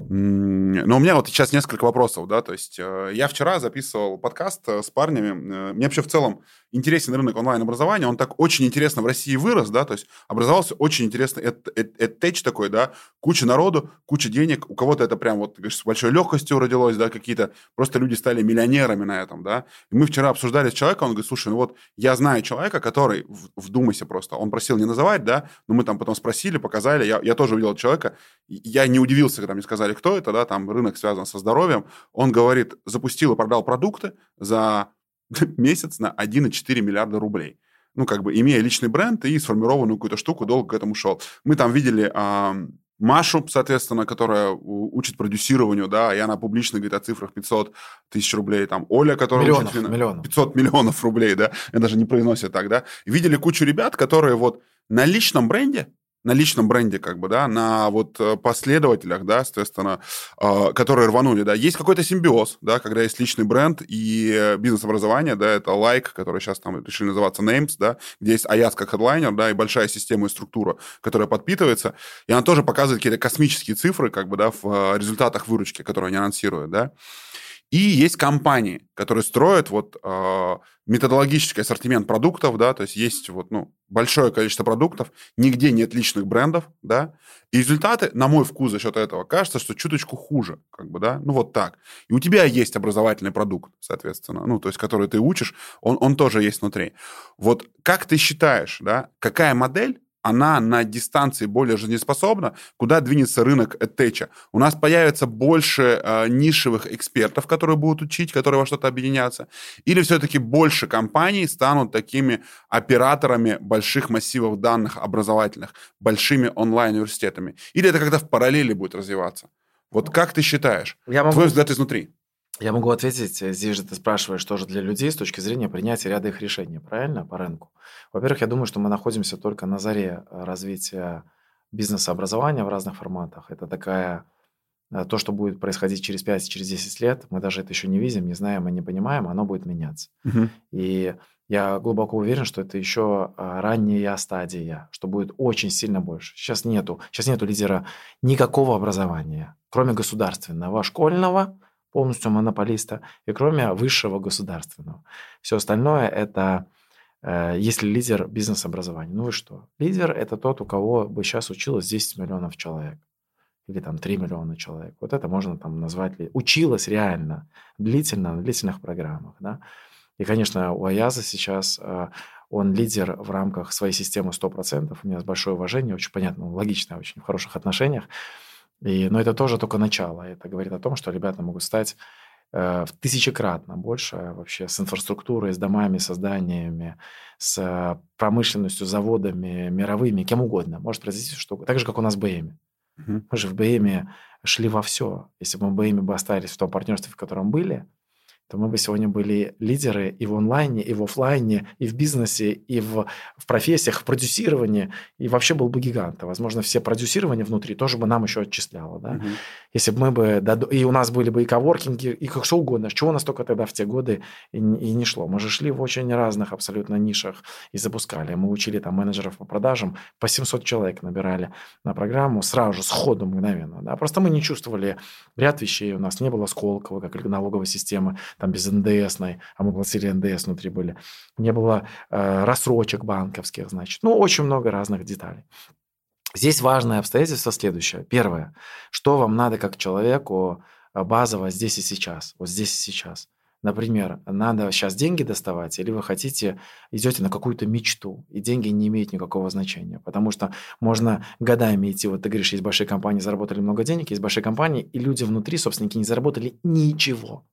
но у меня вот сейчас несколько вопросов, да, то есть э, я вчера записывал подкаст э, с парнями. Э, мне вообще в целом интересен рынок онлайн-образования, он так очень интересно в России вырос, да, то есть образовался очень интересный эдтеч такой, да, куча народу, куча денег, у кого-то это прям вот, говоришь, с большой легкостью родилось, да, какие-то просто люди стали миллионерами на этом, да. И мы вчера обсуждали с человеком, он говорит, слушай, ну вот я знаю человека, который, вдумайся просто, он просил не называть, да, но мы там потом спросили, показали, я, я тоже увидел человека, я не удивился, когда мне сказали, кто это, да, там рынок связан со здоровьем, он говорит, запустил и продал продукты за месяц на 1,4 миллиарда рублей. Ну, как бы, имея личный бренд и сформированную какую-то штуку, долго к этому шел. Мы там видели а, Машу, соответственно, которая учит продюсированию, да, и она публично говорит о цифрах 500 тысяч рублей. Там Оля, которая
миллионов,
учит...
Миллионов.
500 миллионов рублей, да, я даже не произносят так, да. Видели кучу ребят, которые вот на личном бренде на личном бренде, как бы, да, на вот э, последователях, да, соответственно, э, которые рванули, да. Есть какой-то симбиоз, да, когда есть личный бренд и бизнес-образование, да, это Like, который сейчас там решили называться Names, да, где есть Аяс как хедлайнер, да, и большая система и структура, которая подпитывается, и она тоже показывает какие-то космические цифры, как бы, да, в результатах выручки, которые они анонсируют, да. И есть компании, которые строят вот э, методологический ассортимент продуктов, да, то есть есть вот, ну, большое количество продуктов, нигде нет личных брендов, да, и результаты, на мой вкус, за счет этого кажется, что чуточку хуже, как бы, да, ну вот так. И у тебя есть образовательный продукт, соответственно, ну, то есть, который ты учишь, он, он тоже есть внутри. Вот как ты считаешь, да, какая модель она на дистанции более жизнеспособна, куда двинется рынок EdTech. У нас появится больше э, нишевых экспертов, которые будут учить, которые во что-то объединятся, или все-таки больше компаний станут такими операторами больших массивов данных образовательных, большими онлайн-университетами. Или это когда в параллели будет развиваться. Вот как ты считаешь? Я могу... Твой взгляд изнутри.
Я могу ответить, э, здесь же ты спрашиваешь, что же для людей с точки зрения принятия ряда их решений, правильно, по рынку? Во-первых, я думаю, что мы находимся только на заре э, развития бизнес-образования в разных форматах. Это такая э, то, что будет происходить через 5, через 10 лет, мы даже это еще не видим, не знаем и не понимаем, оно будет меняться. Угу. И я глубоко уверен, что это еще ранняя стадия, что будет очень сильно больше. Сейчас нету, сейчас нету лидера никакого образования, кроме государственного, школьного, полностью монополиста, и кроме высшего государственного. Все остальное это э, если лидер бизнес-образования. Ну вы что? Лидер – это тот, у кого бы сейчас училось 10 миллионов человек. Или там 3 миллиона человек. Вот это можно там назвать. Училось реально, длительно, на длительных программах. Да? И, конечно, у Аяза сейчас э, он лидер в рамках своей системы 100%. У меня большое уважение, очень понятно, логично, очень в хороших отношениях. И, но это тоже только начало. Это говорит о том, что ребята могут стать э, в тысячекратно больше вообще с инфраструктурой, с домами, с зданиями, с промышленностью, заводами, мировыми, кем угодно. Может произойти что Так же, как у нас в БМе. Угу. Мы же в БМе шли во все. Если бы мы в БМе бы остались в том партнерстве, в котором были, то мы бы сегодня были лидеры и в онлайне, и в офлайне, и в бизнесе, и в, в профессиях, в продюсировании, и вообще был бы гигант. возможно, все продюсирование внутри тоже бы нам еще отчисляло. Да? Угу. Если бы мы бы... И у нас были бы и коворкинги, и как что угодно. Чего у нас только тогда в те годы и, и не шло. Мы же шли в очень разных абсолютно нишах и запускали. Мы учили там менеджеров по продажам, по 700 человек набирали на программу сразу же, сходу, мгновенно. Да? Просто мы не чувствовали ряд вещей. У нас не было Сколково, как налоговой системы там без НДСной, а мы платили НДС внутри были. Не было э, рассрочек банковских, значит. Ну, очень много разных деталей. Здесь важное обстоятельство следующее. Первое. Что вам надо как человеку э, базово здесь и сейчас? Вот здесь и сейчас. Например, надо сейчас деньги доставать, или вы хотите, идете на какую-то мечту, и деньги не имеют никакого значения, потому что можно годами идти, вот ты говоришь, есть большие компании, заработали много денег, есть большие компании, и люди внутри, собственники, не заработали ничего.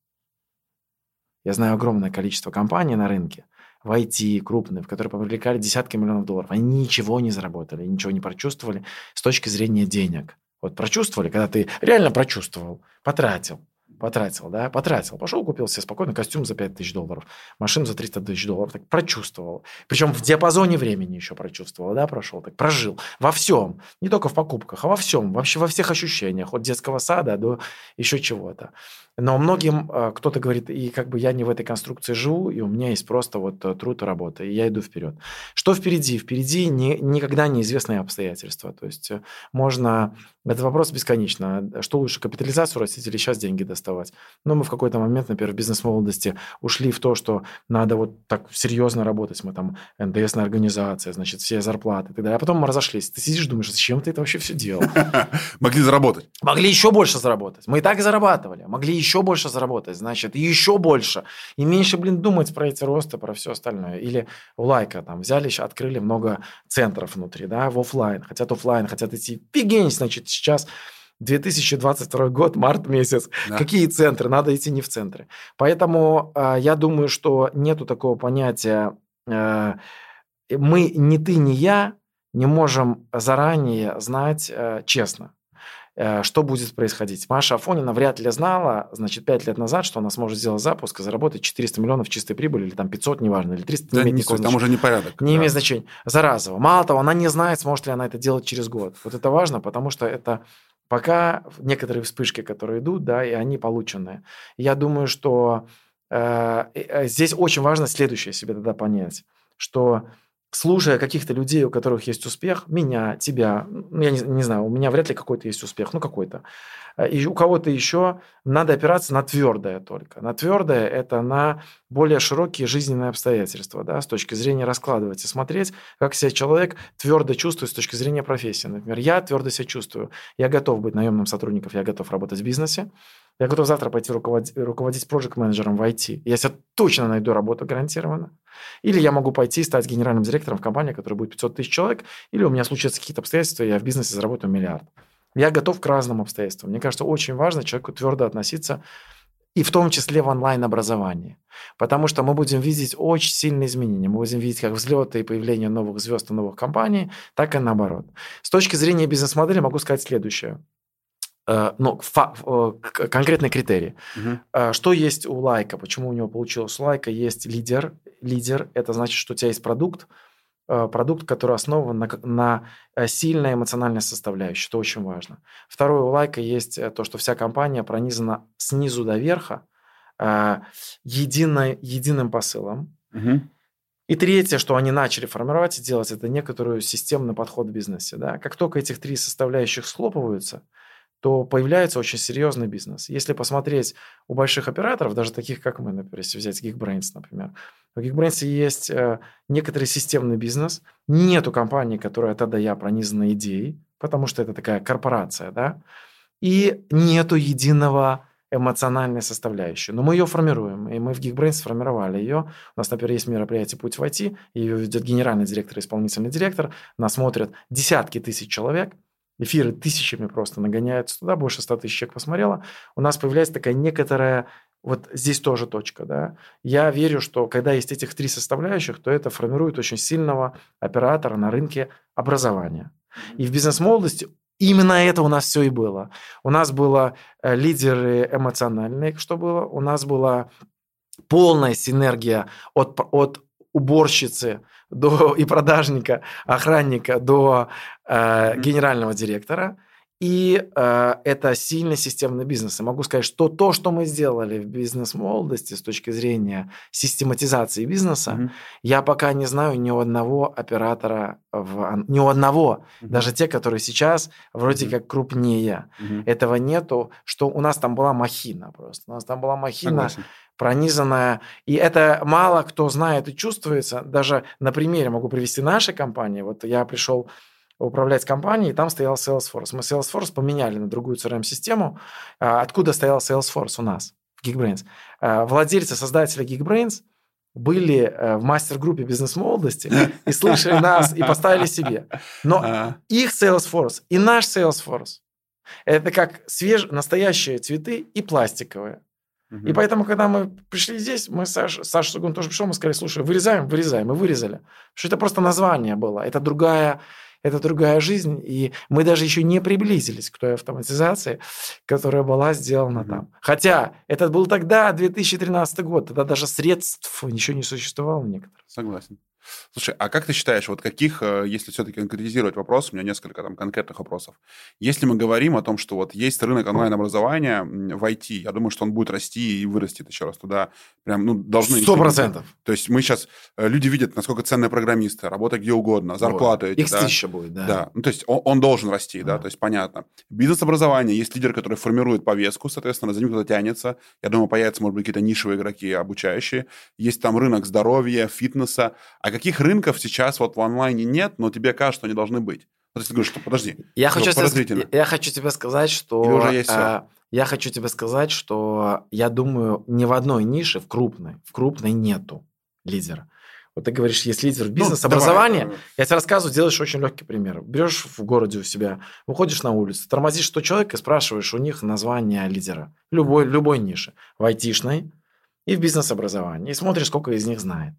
Я знаю огромное количество компаний на рынке, в IT крупные, в которые привлекали десятки миллионов долларов. Они ничего не заработали, ничего не прочувствовали с точки зрения денег. Вот прочувствовали, когда ты реально прочувствовал, потратил, потратил, да, потратил. Пошел, купил себе спокойно костюм за 5 тысяч долларов, машину за 300 тысяч долларов, так прочувствовал. Причем в диапазоне времени еще прочувствовал, да, прошел, так прожил. Во всем, не только в покупках, а во всем, вообще во всех ощущениях, от детского сада до еще чего-то. Но многим э, кто-то говорит, и как бы я не в этой конструкции живу, и у меня есть просто вот э, труд и работа, и я иду вперед. Что впереди? Впереди не, никогда неизвестные обстоятельства. То есть э, можно... Это вопрос бесконечно. Что лучше, капитализацию растить или сейчас деньги доставать? Но мы в какой-то момент, например, в бизнес-молодости ушли в то, что надо вот так серьезно работать. Мы там НДСная организация, значит, все зарплаты и так далее. А потом мы разошлись. Ты сидишь, думаешь, зачем ты это вообще все делал?
Могли заработать.
Могли еще больше заработать. Мы и так зарабатывали. Могли еще больше заработать, значит, еще больше. И меньше, блин, думать про эти росты, про все остальное. Или у Лайка там взяли, открыли много центров внутри, да, в офлайн. Хотят офлайн, хотят идти. Фигень, значит, сейчас 2022 год, март месяц. Да. Какие центры? Надо идти не в центры. Поэтому э, я думаю, что нету такого понятия э, мы, ни ты, ни я, не можем заранее знать э, честно. Э, что будет происходить. Маша Афонина вряд ли знала, значит, 5 лет назад, что она сможет сделать запуск и заработать 400 миллионов чистой прибыли, или там 500, неважно, или 300,
да, не имеет никакого Там уже не порядок.
Не да. имеет значения. Заразово. Мало того, она не знает, сможет ли она это делать через год. Вот это важно, потому что это пока некоторые вспышки, которые идут, да, и они полученные. Я думаю, что э, э здесь очень важно следующее себе тогда понять, что слушая каких-то людей, у которых есть успех, меня, тебя, ну, я не, не знаю, у меня вряд ли какой-то есть успех, ну какой-то, э, и у кого-то еще надо опираться на твердое только. На твердое – это на более широкие жизненные обстоятельства, да, с точки зрения раскладывать и смотреть, как себя человек твердо чувствует с точки зрения профессии. Например, я твердо себя чувствую, я готов быть наемным сотрудником, я готов работать в бизнесе, я готов завтра пойти руководить, руководить проект-менеджером в IT. Я себе точно найду работу гарантированно. Или я могу пойти и стать генеральным директором в компании, которая будет 500 тысяч человек, или у меня случатся какие-то обстоятельства, и я в бизнесе заработаю миллиард. Я готов к разным обстоятельствам. Мне кажется, очень важно человеку твердо относиться и в том числе в онлайн-образовании. Потому что мы будем видеть очень сильные изменения. Мы будем видеть как взлеты и появление новых звезд и новых компаний, так и наоборот. С точки зрения бизнес-модели могу сказать следующее. Э, ну, фа- э, конкретные критерии. Угу. Что есть у лайка? Почему у него получилось? У лайка есть лидер. Лидер – это значит, что у тебя есть продукт, продукт, который основан на, на сильной эмоциональной составляющей. Это очень важно. Второе, у лайка есть то, что вся компания пронизана снизу до верха единой, единым посылом. Угу. И третье, что они начали формировать и делать, это некоторую системный подход в бизнесе. Да? Как только этих три составляющих схлопываются – то появляется очень серьезный бизнес. Если посмотреть у больших операторов, даже таких, как мы, например, если взять Geekbrains, например, у Geekbrains есть э, некоторый системный бизнес. Нету компании, которая от до я пронизана идеей, потому что это такая корпорация, да, и нету единого эмоциональной составляющей. Но мы ее формируем, и мы в Geekbrains сформировали ее. У нас, например, есть мероприятие «Путь в IT», ее ведет генеральный директор, исполнительный директор, нас смотрят десятки тысяч человек – эфиры тысячами просто нагоняются туда, больше 100 тысяч человек посмотрело, у нас появляется такая некоторая вот здесь тоже точка, да. Я верю, что когда есть этих три составляющих, то это формирует очень сильного оператора на рынке образования. И в бизнес-молодости именно это у нас все и было. У нас было э, лидеры эмоциональные, что было. У нас была полная синергия от, от уборщицы до и продажника, охранника до э, генерального директора. И э, это сильный системный бизнес. И могу сказать, что то, что мы сделали в бизнес-молодости с точки зрения систематизации бизнеса, mm-hmm. я пока не знаю ни у одного оператора, в, ни у одного, mm-hmm. даже те, которые сейчас вроде mm-hmm. как крупнее. Mm-hmm. Этого нету, что у нас там была махина просто. У нас там была махина. Согласен пронизанная. И это мало кто знает и чувствуется. Даже на примере могу привести нашей компании. Вот я пришел управлять компанией, и там стоял Salesforce. Мы Salesforce поменяли на другую CRM-систему. А, откуда стоял Salesforce у нас в Geekbrains? А, владельцы, создатели Geekbrains были э, в мастер-группе бизнес-молодости и слышали нас, и поставили себе. Но а. их Salesforce и наш Salesforce – это как свежие, настоящие цветы и пластиковые. И поэтому, когда мы пришли здесь, мы Саша, Саша Сугун тоже пришел, мы сказали, слушай, вырезаем, вырезаем, мы вырезали. Потому что это просто название было, это другая, это другая жизнь, и мы даже еще не приблизились к той автоматизации, которая была сделана mm там. Хотя это был тогда 2013 год, тогда даже средств ничего не существовало некоторых.
Согласен. Слушай, а как ты считаешь, вот каких, э, если все-таки конкретизировать вопрос, у меня несколько там конкретных вопросов. Если мы говорим о том, что вот есть рынок онлайн-образования в IT, я думаю, что он будет расти и вырастет еще раз туда. Прям, ну, должны...
Сто процентов.
То есть мы сейчас, э, люди видят, насколько ценные программисты, работа где угодно, зарплаты.
Вот. Их да? тысяча будет, да.
Да, ну, то есть он, он должен расти, да, то есть понятно. Бизнес-образование, есть лидер, который формирует повестку, соответственно, за ним кто-то тянется. Я думаю, появятся, может быть, какие-то нишевые игроки, обучающие. Есть там рынок здоровья, фитнеса. А каких рынков сейчас вот в онлайне нет, но тебе кажется, что они должны быть? Вот если ты говоришь, что подожди,
я хочу, тебе, я хочу тебе сказать, что... Или уже есть а, я хочу тебе сказать, что я думаю, ни в одной нише, в крупной, в крупной нету лидера. Вот ты говоришь, есть лидер бизнес, ну, образование. Давай. Я тебе рассказываю, делаешь очень легкий пример. Берешь в городе у себя, выходишь на улицу, тормозишь 100 человек и спрашиваешь у них название лидера. Любой, любой ниши. В айтишной и в бизнес-образовании. И смотришь, сколько из них знает.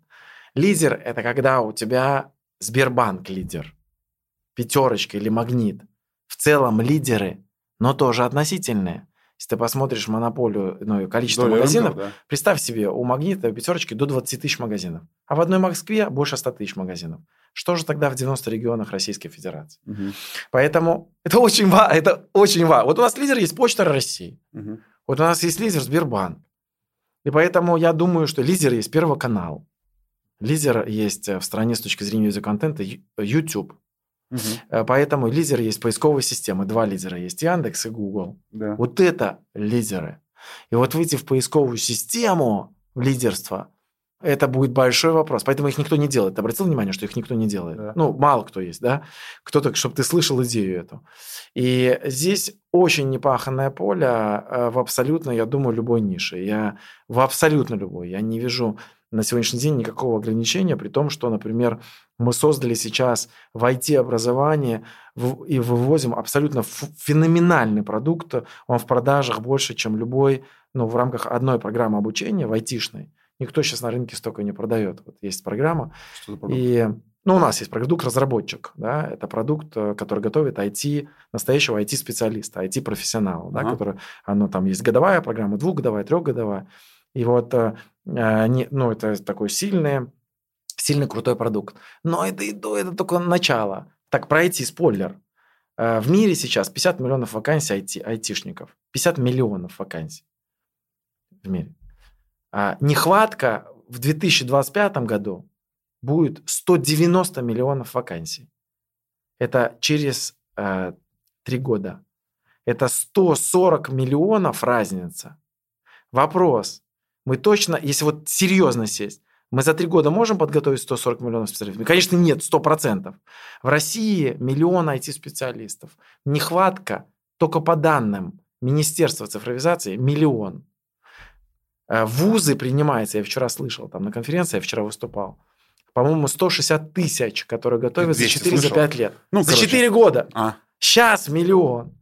Лидер – это когда у тебя Сбербанк лидер, пятерочка или магнит. В целом лидеры но тоже относительные. Если ты посмотришь монополию, ну, количество Доля магазинов, рынков, да. представь себе, у магнита, пятерочки до 20 тысяч магазинов, а в одной Москве больше 100 тысяч магазинов. Что же тогда в 90 регионах Российской Федерации? Угу. Поэтому это очень важно. Это очень важно. Вот у нас лидер есть Почта России. Угу. Вот у нас есть лидер Сбербанк. И поэтому я думаю, что лидер есть Первый канал. Лидер есть в стране с точки зрения видеоконтента YouTube. Угу. Поэтому лидеры есть поисковые системы. Два лидера есть Яндекс и Google. Да. Вот это лидеры. И вот выйти в поисковую систему в лидерство, это будет большой вопрос. Поэтому их никто не делает. Ты обратил внимание, что их никто не делает? Да. Ну, мало кто есть, да? Кто-то, чтобы ты слышал идею эту. И здесь очень непаханное поле э, в абсолютно, я думаю, любой нише. Я в абсолютно любой. Я не вижу на сегодняшний день никакого ограничения, при том, что, например, мы создали сейчас в IT-образовании и вывозим абсолютно феноменальный продукт. Он в продажах больше, чем любой, ну, в рамках одной программы обучения, в IT-шной. Никто сейчас на рынке столько не продает. Вот есть программа. Что за продукт? И ну, у нас есть продукт-разработчик, да, это продукт, э, который готовит IT, настоящего IT-специалиста, IT-профессионала, ага. да, который, оно там есть годовая программа, двухгодовая, трехгодовая. И вот, э, не, ну, это такой сильный, сильный крутой продукт. Но это, это только начало. Так, пройти спойлер. Э, в мире сейчас 50 миллионов вакансий IT, айтишников. 50 миллионов вакансий в мире. А нехватка в 2025 году будет 190 миллионов вакансий. Это через э, года. Это 140 миллионов разница. Вопрос. Мы точно, если вот серьезно сесть, мы за три года можем подготовить 140 миллионов специалистов? Конечно, нет, 100%. В России миллион IT-специалистов. Нехватка только по данным Министерства цифровизации миллион. Э, вузы принимаются, я вчера слышал, там на конференции я вчера выступал. По-моему, 160 тысяч, которые готовят за 4 за 5 лет. Ну, за короче. 4 года. А. Сейчас миллион.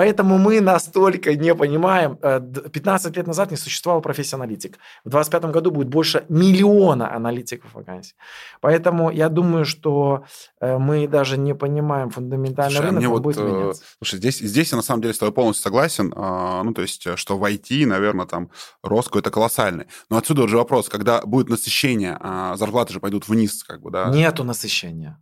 Поэтому мы настолько не понимаем. 15 э, лет назад не существовала профессия аналитик. В 2025 году будет больше миллиона аналитиков вакансий. Поэтому я думаю, что э, мы даже не понимаем фундаментальный слушай, а рынок,
мне вот, будет э, меняться. Слушай, здесь, здесь я на самом деле с тобой полностью согласен. А, ну, то есть, что в IT, наверное, там рост какой-то колоссальный. Но отсюда уже вопрос, когда будет насыщение, а зарплаты же пойдут вниз, как бы, да?
Нету насыщения.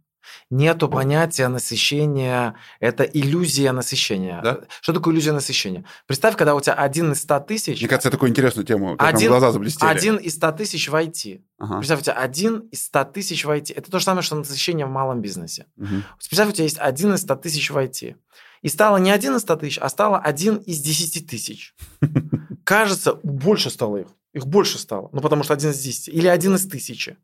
Нету понятия насыщения, это иллюзия насыщения. Да? Что такое иллюзия насыщения? Представь, когда у тебя один из ста тысяч...
Мне кажется, такую интересную тему, один, глаза заблестели.
Один из ста тысяч в IT. Ага. Представь, у тебя один из ста тысяч в IT. Это то же самое, что насыщение в малом бизнесе. Угу. Представь, у тебя есть один из ста тысяч в IT. И стало не один из ста тысяч, а стало один из десяти тысяч. Кажется, больше стало их. Их больше стало. Ну, потому что один из десяти. Или один из тысячи.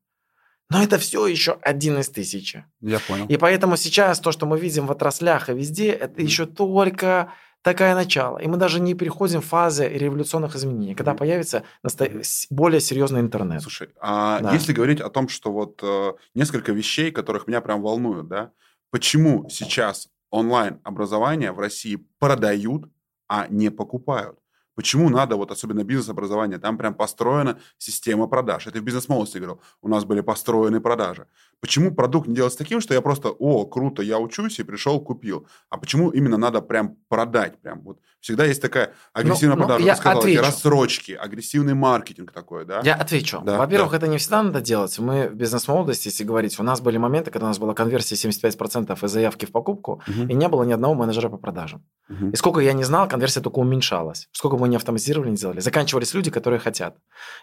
Но это все еще один из тысячи.
Я понял.
И поэтому сейчас то, что мы видим в отраслях и везде, это mm. еще только такое начало. И мы даже не переходим в фазы революционных изменений, когда mm. появится насто... более серьезный интернет.
Слушай, а да. если говорить о том, что вот э, несколько вещей, которых меня прям волнуют, да, почему сейчас онлайн образование в России продают, а не покупают? Почему надо, вот особенно бизнес-образование, там прям построена система продаж. Это в бизнес-молодости говорил. У нас были построены продажи. Почему продукт не делается таким, что я просто, о, круто, я учусь и пришел, купил. А почему именно надо прям продать? Прям вот всегда есть такая агрессивная ну, продажа. Ну, я сказал, отвечу. рассрочки, агрессивный маркетинг такой, да?
Я отвечу. Да, Во-первых, да. это не всегда надо делать. Мы в бизнес-молодости, если говорить, у нас были моменты, когда у нас была конверсия 75% из заявки в покупку, угу. и не было ни одного менеджера по продажам. Угу. И сколько я не знал, конверсия только уменьшалась. Сколько мы не автоматизировали, не сделали. Заканчивались люди, которые хотят.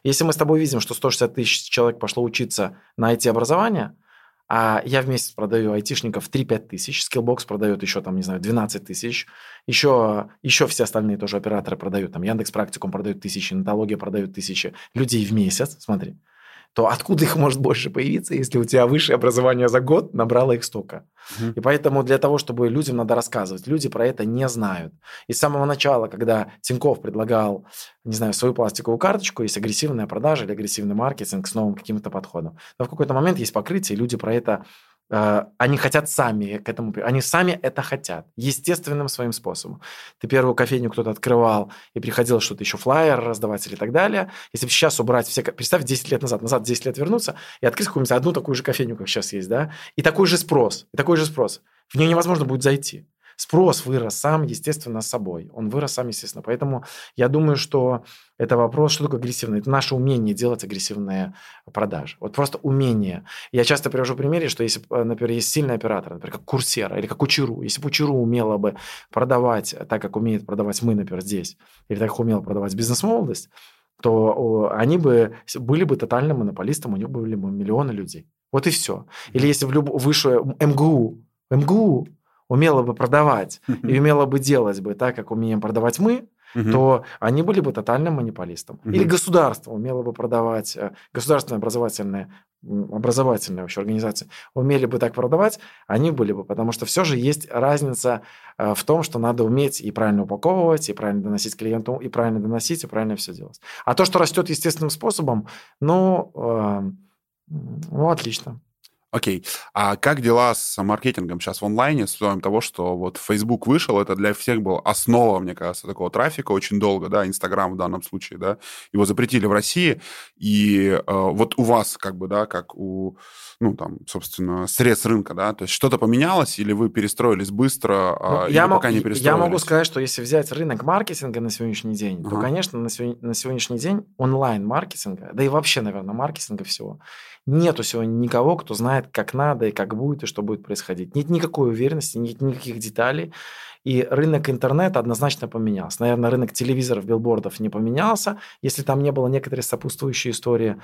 Если мы с тобой видим, что 160 тысяч человек пошло учиться на IT-образование, а я в месяц продаю айтишников 3-5 тысяч, Skillbox продает еще, там, не знаю, 12 тысяч, еще, еще все остальные тоже операторы продают, там, Яндекс Практикум продают тысячи, Натология продают тысячи людей в месяц, смотри то откуда их может больше появиться, если у тебя высшее образование за год набрало их столько? Угу. И поэтому для того, чтобы людям надо рассказывать, люди про это не знают. И с самого начала, когда Тиньков предлагал, не знаю, свою пластиковую карточку, есть агрессивная продажа или агрессивный маркетинг с новым каким-то подходом. Но в какой-то момент есть покрытие, и люди про это они хотят сами к этому, они сами это хотят, естественным своим способом. Ты первую кофейню кто-то открывал и приходил что-то еще флайер раздавать или так далее. Если бы сейчас убрать все, представь, 10 лет назад, назад 10 лет вернуться и открыть какую-нибудь одну такую же кофейню, как сейчас есть, да, и такой же спрос, и такой же спрос. В нее невозможно будет зайти. Спрос вырос сам, естественно, собой. Он вырос сам, естественно. Поэтому я думаю, что это вопрос, что такое агрессивное. Это наше умение делать агрессивные продажи. Вот просто умение. Я часто привожу примеры, что если, э, например, есть сильный оператор, например, как Курсера или как Учеру. Если бы Учеру умела бы продавать так, как умеет продавать мы, например, здесь, или так, как умела продавать бизнес-молодость, то они бы были бы тотальным монополистом, у них были бы миллионы людей. Вот и все. Или если в люб... выше МГУ, МГУ умела бы продавать и умела бы делать бы так, как умеем продавать мы, угу. то они были бы тотальным монополистом. Угу. Или государство умело бы продавать, э, государственная образовательная, образовательная вообще организация умели бы так продавать, они были бы, потому что все же есть разница э, в том, что надо уметь и правильно упаковывать, и правильно доносить клиенту, и правильно доносить, и правильно все делать. А то, что растет естественным способом, ну, э, ну отлично.
Окей. А как дела с маркетингом сейчас в онлайне, с учетом того, что вот Facebook вышел, это для всех была основа, мне кажется, такого трафика очень долго, да, Инстаграм в данном случае, да, его запретили в России, и э, вот у вас, как бы, да, как у, ну, там, собственно, средств рынка, да, то есть что-то поменялось, или вы перестроились быстро,
ну, или я пока мог, не перестроились? Я могу сказать, что если взять рынок маркетинга на сегодняшний день, ага. то, конечно, на, сегодня, на сегодняшний день онлайн-маркетинга, да и вообще, наверное, маркетинга всего, Нету сегодня никого, кто знает, как надо и как будет, и что будет происходить. Нет никакой уверенности, нет никаких деталей. И рынок интернета однозначно поменялся. Наверное, рынок телевизоров, билбордов не поменялся, если там не было некоторые сопутствующие истории.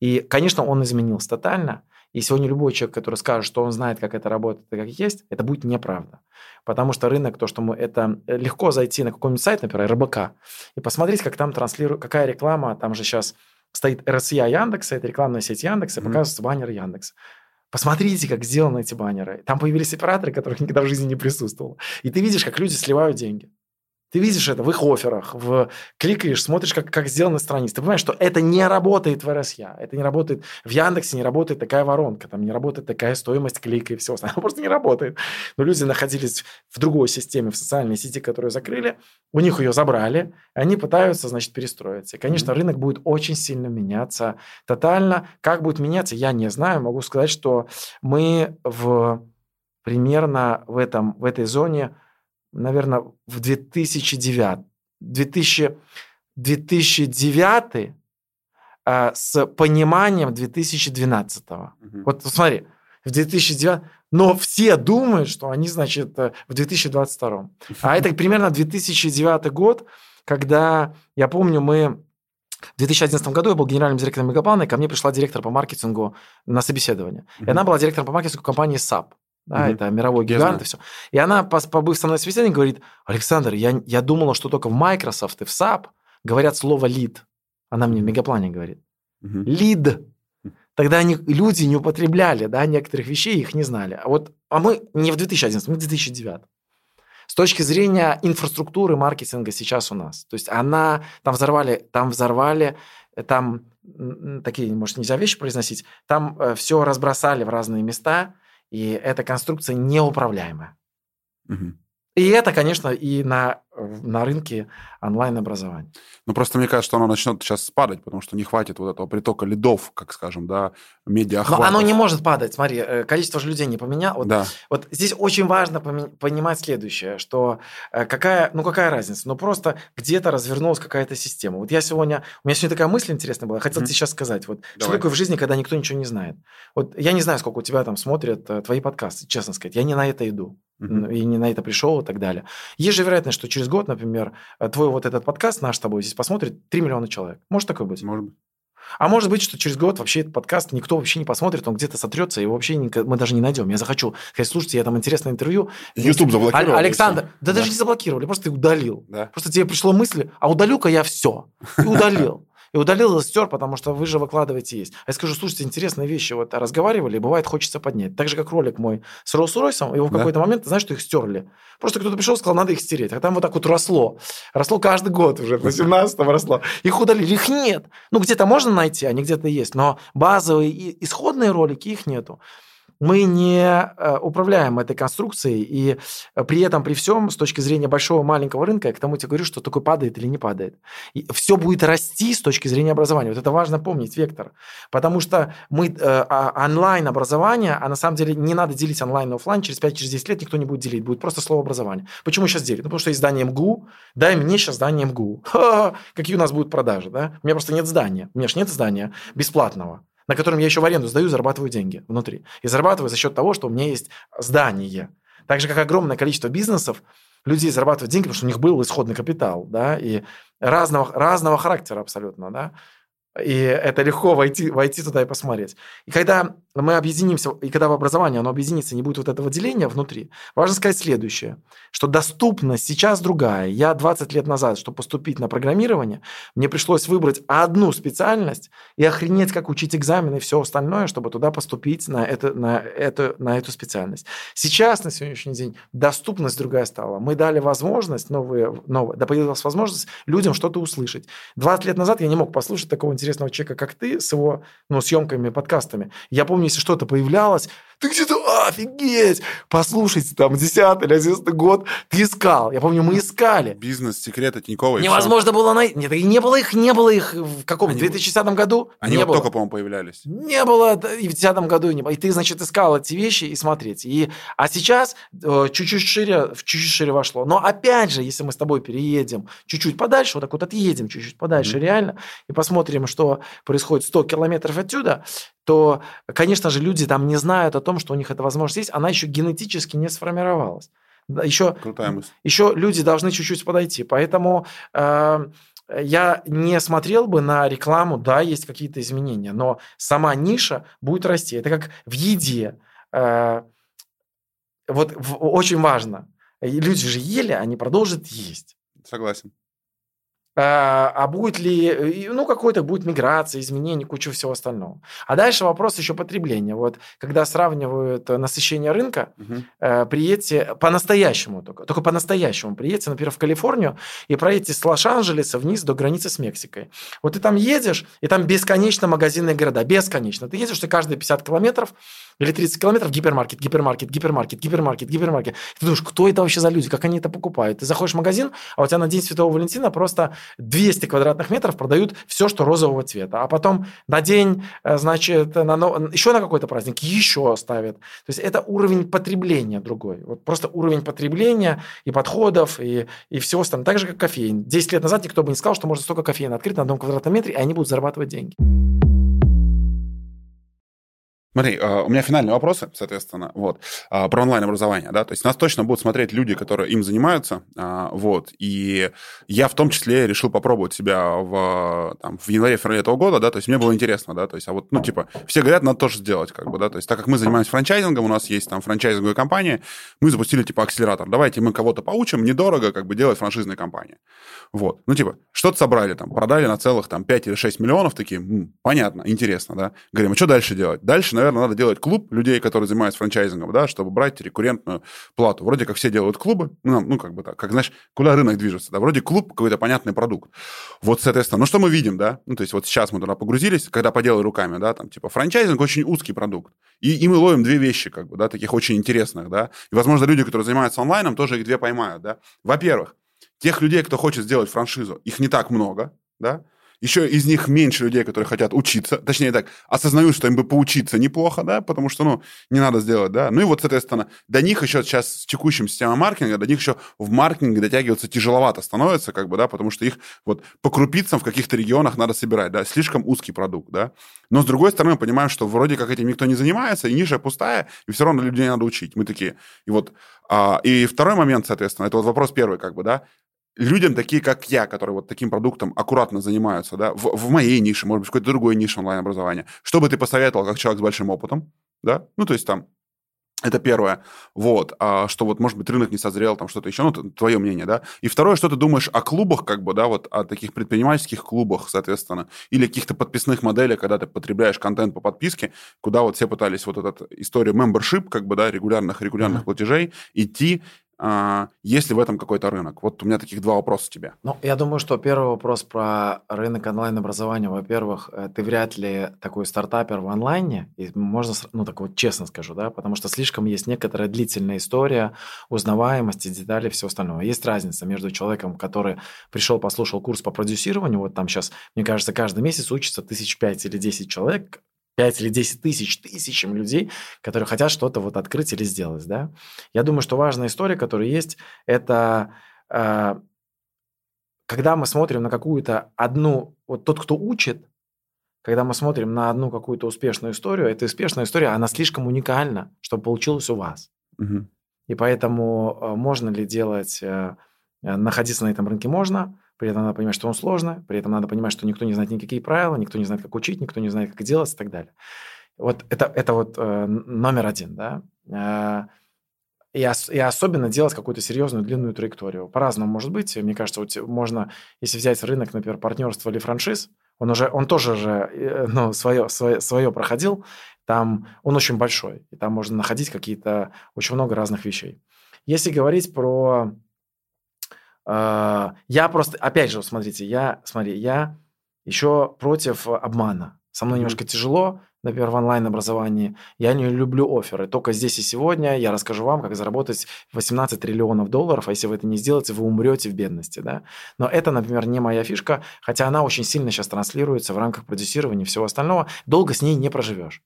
И, конечно, он изменился тотально. И сегодня любой человек, который скажет, что он знает, как это работает и как есть, это будет неправда. Потому что рынок, то, что мы... Это э, легко зайти на какой-нибудь сайт, например, РБК, и посмотреть, как там транслируют, какая реклама, там же сейчас стоит RSA Яндекса, это рекламная сеть Яндекса, mm-hmm. показывается баннер Яндекса. Посмотрите, как сделаны эти баннеры. Там появились операторы, которых никогда в жизни не присутствовало. И ты видишь, как люди сливают деньги. Ты видишь это в их офферах, в... кликаешь, смотришь, как, как сделаны страницы. Ты понимаешь, что это не работает в RSA, это не работает в Яндексе, не работает такая воронка, там не работает такая стоимость клика и все остальное. просто не работает. Но люди находились в другой системе, в социальной сети, которую закрыли, у них ее забрали, они пытаются, значит, перестроиться. И, конечно, mm-hmm. рынок будет очень сильно меняться тотально. Как будет меняться, я не знаю. Могу сказать, что мы в примерно в, этом, в этой зоне наверное, в 2009. 2000, 2009 э, с пониманием 2012. Угу. Вот смотри, в 2009... Но все думают, что они, значит, э, в 2022. А это примерно 2009 год, когда, я помню, мы в 2011 году я был генеральным директором Мегаплана, и ко мне пришла директор по маркетингу на собеседование. Mm-hmm. И она была директором по маркетингу компании SAP да, угу. это мировой гигант и все. И она, побыв со мной в собеседовании, говорит, Александр, я, я думала, что только в Microsoft и в SAP говорят слово лид. Она мне в мегаплане говорит. Лид. Тогда они, люди не употребляли, да, некоторых вещей, их не знали. А вот, а мы не в 2011, мы в 2009. С точки зрения инфраструктуры маркетинга сейчас у нас. То есть она, там взорвали, там взорвали, там такие, может, нельзя вещи произносить, там э, все разбросали в разные места, и эта конструкция неуправляемая. Угу. И это, конечно, и на, на рынке онлайн-образования.
Ну, просто мне кажется, что оно начнет сейчас падать, потому что не хватит вот этого притока лидов, как скажем, да, медиа
Но оно не может падать. Смотри, э, количество же людей не поменялось. Вот,
да.
вот здесь очень важно понимать следующее, что э, какая, ну, какая разница? Ну, просто где-то развернулась какая-то система. Вот я сегодня, у меня сегодня такая мысль интересная была, я хотел mm-hmm. тебе сейчас сказать. Вот, Давай. что такое в жизни, когда никто ничего не знает? Вот я не знаю, сколько у тебя там смотрят э, твои подкасты, честно сказать. Я не на это иду uh-huh. и не на это пришел и так далее. Есть же вероятность, что через год, например, э, твой вот этот подкаст наш с тобой здесь посмотрит 3 миллиона человек. Может такое быть?
Может быть.
А может быть, что через год вообще этот подкаст никто вообще не посмотрит, он где-то сотрется, и вообще мы даже не найдем. Я захочу сказать, слушайте, я там интересное интервью.
YouTube заблокировал.
Александр, да, да даже не заблокировали, просто ты удалил. Да. Просто тебе пришло мысль, а удалю-ка я все. И удалил. И удалил и стер, потому что вы же выкладываете есть. А я скажу, слушайте, интересные вещи вот разговаривали, бывает хочется поднять. Так же, как ролик мой с Роллс-Ройсом, его в да? какой-то момент, знаешь, что их стерли. Просто кто-то пришел, сказал, надо их стереть. А там вот так вот росло. Росло каждый год уже, в 18-м росло. Их удалили, их нет. Ну, где-то можно найти, они где-то есть, но базовые и исходные ролики, их нету. Мы не э, управляем этой конструкцией, и э, при этом, при всем, с точки зрения большого маленького рынка, я к тому тебе говорю, что такой падает или не падает. И все будет расти с точки зрения образования. Вот это важно помнить, вектор. Потому что мы э, а, онлайн-образование, а на самом деле не надо делить онлайн и офлайн, через 5-10 через лет никто не будет делить, будет просто слово образование. Почему сейчас делят? Ну, потому что есть здание МГУ, дай мне сейчас здание МГУ. Ха-ха, какие у нас будут продажи, да? У меня просто нет здания. У меня же нет здания бесплатного на котором я еще в аренду сдаю, зарабатываю деньги внутри. И зарабатываю за счет того, что у меня есть здание. Так же, как огромное количество бизнесов, людей зарабатывают деньги, потому что у них был исходный капитал, да, и разного, разного характера абсолютно, да. И это легко войти, войти туда и посмотреть. И когда мы объединимся, и когда в образовании оно объединится, не будет вот этого деления внутри, важно сказать следующее, что доступность сейчас другая. Я 20 лет назад, чтобы поступить на программирование, мне пришлось выбрать одну специальность и охренеть, как учить экзамены и все остальное, чтобы туда поступить на, это, на, это, на эту специальность. Сейчас, на сегодняшний день, доступность другая стала. Мы дали возможность, новые, новые, да появилась возможность людям что-то услышать. 20 лет назад я не мог послушать такого интересного человека, как ты, с его ну, съемками, подкастами. Я помню, если что-то появлялось, ты где-то, офигеть, послушайте, там, 10 или 11 год, ты искал. Я помню, мы искали.
Бизнес, секреты Тинькова.
Невозможно было найти. Нет, не было их, не было их в каком? Они, в 2010 году?
Они
не
вот
было.
только, по-моему, появлялись.
Не было и в 2010 году, и, не было. и ты, значит, искал эти вещи и смотреть. И, а сейчас э, чуть-чуть шире, чуть-чуть шире вошло. Но опять же, если мы с тобой переедем чуть-чуть подальше, вот так вот отъедем чуть-чуть подальше mm-hmm. реально, и посмотрим, что происходит 100 километров отсюда, то, конечно же, люди там не знают о том, что у них эта возможность есть, она еще генетически не сформировалась. Еще, еще люди должны чуть-чуть подойти. Поэтому э, я не смотрел бы на рекламу, да, есть какие-то изменения, но сама ниша будет расти. Это как в еде. Э, вот в, очень важно. Люди же ели, они продолжат есть.
Согласен.
А, а будет ли, ну, какой-то будет миграция, изменение, куча всего остального. А дальше вопрос еще потребления. Вот когда сравнивают насыщение рынка, угу. приедьте по-настоящему только, только по-настоящему приедьте, например, в Калифорнию и проедьте с Лос-Анджелеса вниз до границы с Мексикой. Вот ты там едешь, и там бесконечно магазинные города, бесконечно. Ты едешь, ты каждые 50 километров или 30 километров гипермаркет, гипермаркет, гипермаркет, гипермаркет, гипермаркет. Ты думаешь, кто это вообще за люди, как они это покупают? Ты заходишь в магазин, а у тебя на День Святого Валентина просто 200 квадратных метров продают все, что розового цвета. А потом на день, э, значит, на, еще на какой-то праздник еще ставят. То есть это уровень потребления другой. Вот просто уровень потребления и подходов, и, и всего остального. Так же, как кофеин. 10 лет назад никто бы не сказал, что можно столько кофеина открыть на одном квадратном метре, и они будут зарабатывать деньги.
Смотри, а, у меня финальные вопросы, соответственно, вот, а, про онлайн-образование, да, то есть нас точно будут смотреть люди, которые им занимаются, а, вот, и я в том числе решил попробовать себя в, там, в январе-феврале этого года, да, то есть мне было интересно, да, то есть, а вот, ну, типа, все говорят, надо тоже сделать, как бы, да, то есть, так как мы занимаемся франчайзингом, у нас есть там франчайзинговая компания, мы запустили, типа, акселератор, давайте мы кого-то поучим, недорого, как бы, делать франшизные компании, вот, ну, типа, что-то собрали там, продали на целых там 5 или 6 миллионов, такие, понятно, интересно, да, говорим, а что дальше делать? Дальше, наверное, наверное, надо делать клуб людей, которые занимаются франчайзингом, да, чтобы брать рекуррентную плату. Вроде как все делают клубы, ну, ну как бы так, как, знаешь, куда рынок движется, да, вроде клуб какой-то понятный продукт. Вот, соответственно, ну что мы видим, да, ну то есть вот сейчас мы туда погрузились, когда поделали руками, да, там типа франчайзинг очень узкий продукт, и, и мы ловим две вещи, как бы, да, таких очень интересных, да, и, возможно, люди, которые занимаются онлайном, тоже их две поймают, да. Во-первых, тех людей, кто хочет сделать франшизу, их не так много, да, еще из них меньше людей, которые хотят учиться, точнее так, осознают, что им бы поучиться неплохо, да, потому что, ну, не надо сделать, да. Ну и вот, соответственно, до них еще сейчас с текущим системой маркетинга, до них еще в маркетинге дотягиваться тяжеловато становится, как бы, да, потому что их вот по крупицам в каких-то регионах надо собирать, да, слишком узкий продукт, да. Но с другой стороны, мы понимаем, что вроде как этим никто не занимается, и ниша пустая, и все равно людей надо учить. Мы такие, и вот, а, и второй момент, соответственно, это вот вопрос первый, как бы, да, людям, такие как я, которые вот таким продуктом аккуратно занимаются, да, в, в моей нише, может быть, в какой-то другой нише онлайн-образования, что бы ты посоветовал как человек с большим опытом, да, ну, то есть там это первое. Вот. А что вот, может быть, рынок не созрел, там что-то еще. Ну, твое мнение, да. И второе, что ты думаешь о клубах, как бы, да, вот о таких предпринимательских клубах, соответственно, или каких-то подписных моделях, когда ты потребляешь контент по подписке, куда вот все пытались вот эту историю membership, как бы, да, регулярных, регулярных mm-hmm. платежей идти, есть ли в этом какой-то рынок? Вот у меня таких два вопроса тебе.
Ну, я думаю, что первый вопрос про рынок онлайн-образования. Во-первых, э, ты вряд ли такой стартапер в онлайне, и можно, ну, так вот честно скажу, да, потому что слишком есть некоторая длительная история узнаваемости, деталей, всего остального. Есть разница между человеком, который пришел, послушал курс по продюсированию, вот там сейчас, мне кажется, каждый месяц учится тысяч пять или десять человек, 5 или 10 тысяч тысячам людей, которые хотят что-то вот открыть или сделать, да. Я думаю, что важная история, которая есть, это э, когда мы смотрим на какую-то одну, вот тот, кто учит, когда мы смотрим на одну какую-то успешную историю, эта успешная история, она слишком уникальна, чтобы получилось у вас. Угу. И поэтому э, можно ли делать, э, находиться на этом рынке можно, при этом надо понимать, что он сложный, при этом надо понимать, что никто не знает никакие правила, никто не знает, как учить, никто не знает, как делать и так далее. Вот это, это вот э, номер один, да. Э, и, ос, и особенно делать какую-то серьезную длинную траекторию. По-разному может быть. Мне кажется, вот можно, если взять рынок, например, партнерства или франшиз, он уже, он тоже же, э, ну, свое, свое, свое проходил, там он очень большой, и там можно находить какие-то, очень много разных вещей. Если говорить про я просто, опять же, смотрите, я, смотри, я еще против обмана. Со мной немножко тяжело, например, в онлайн-образовании. Я не люблю оферы. Только здесь и сегодня я расскажу вам, как заработать 18 триллионов долларов, а если вы это не сделаете, вы умрете в бедности. Да? Но это, например, не моя фишка, хотя она очень сильно сейчас транслируется в рамках продюсирования и всего остального. Долго с ней не проживешь.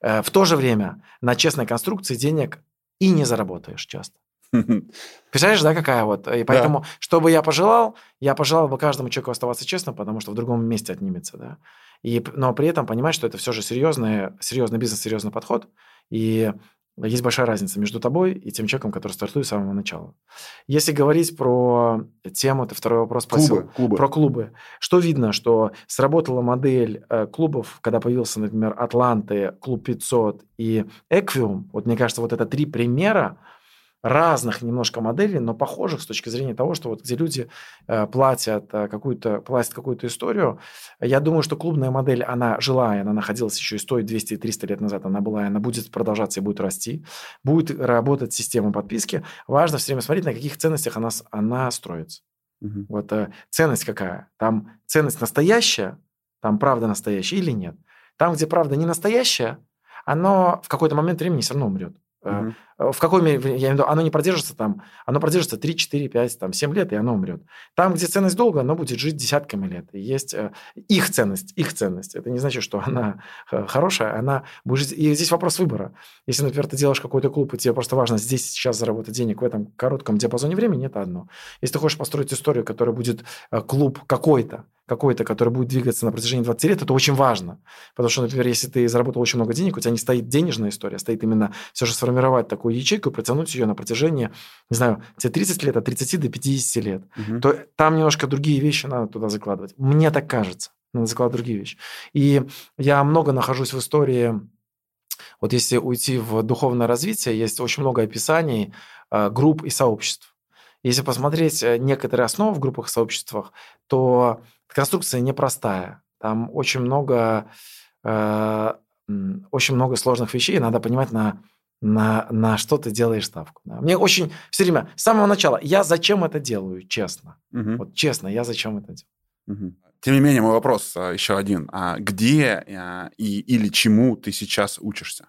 Э, в то же время на честной конструкции денег и не заработаешь часто. Представляешь, да, какая вот? И поэтому, да. что бы я пожелал, я пожелал бы каждому человеку оставаться честным, потому что в другом месте отнимется, да. И, но при этом понимать, что это все же серьезный, серьезный бизнес, серьезный подход. И есть большая разница между тобой и тем человеком, который стартует с самого начала. Если говорить про тему, ты второй вопрос
спросил. Клубы, клубы.
Про клубы. Что видно, что сработала модель э, клубов, когда появился, например, Атланты, Клуб 500 и Эквиум. Вот мне кажется, вот это три примера, разных немножко моделей, но похожих с точки зрения того, что вот где люди э, платят э, какую-то платят какую-то историю. Я думаю, что клубная модель, она жила, она находилась еще и 100, 200, 300 лет назад, она была, и она будет продолжаться и будет расти. Будет работать система подписки. Важно все время смотреть, на каких ценностях она, она строится. Угу. Вот э, ценность какая? Там ценность настоящая, там правда настоящая или нет? Там, где правда не настоящая, оно в какой-то момент времени все равно умрет. Угу. В какой мере, я имею в виду, оно не продержится там, оно продержится 3, 4, 5, там, 7 лет, и оно умрет. Там, где ценность долго, оно будет жить десятками лет. И есть э, их ценность, их ценность. Это не значит, что она хорошая, она будет жить. И здесь вопрос выбора. Если, например, ты делаешь какой-то клуб, и тебе просто важно здесь сейчас заработать денег в этом коротком диапазоне времени, это одно. Если ты хочешь построить историю, которая будет клуб какой-то, какой-то, который будет двигаться на протяжении 20 лет, это очень важно. Потому что, например, если ты заработал очень много денег, у тебя не стоит денежная история, а стоит именно все же сформировать такую ячейку и протянуть ее на протяжении, не знаю, тебе 30 лет, от 30 до 50 лет, угу. то там немножко другие вещи надо туда закладывать. Мне так кажется. Надо закладывать другие вещи. И я много нахожусь в истории вот если уйти в духовное развитие, есть очень много описаний э, групп и сообществ. Если посмотреть э, некоторые основы в группах и сообществах, то конструкция непростая. Там очень много, э, очень много сложных вещей, надо понимать, на, на, на что ты делаешь ставку. Да. Мне очень все время, с самого начала, я зачем это делаю, честно. Угу. Вот честно, я зачем это делаю.
Угу. Тем не менее, мой вопрос а, еще один. А где а, и, или чему ты сейчас учишься?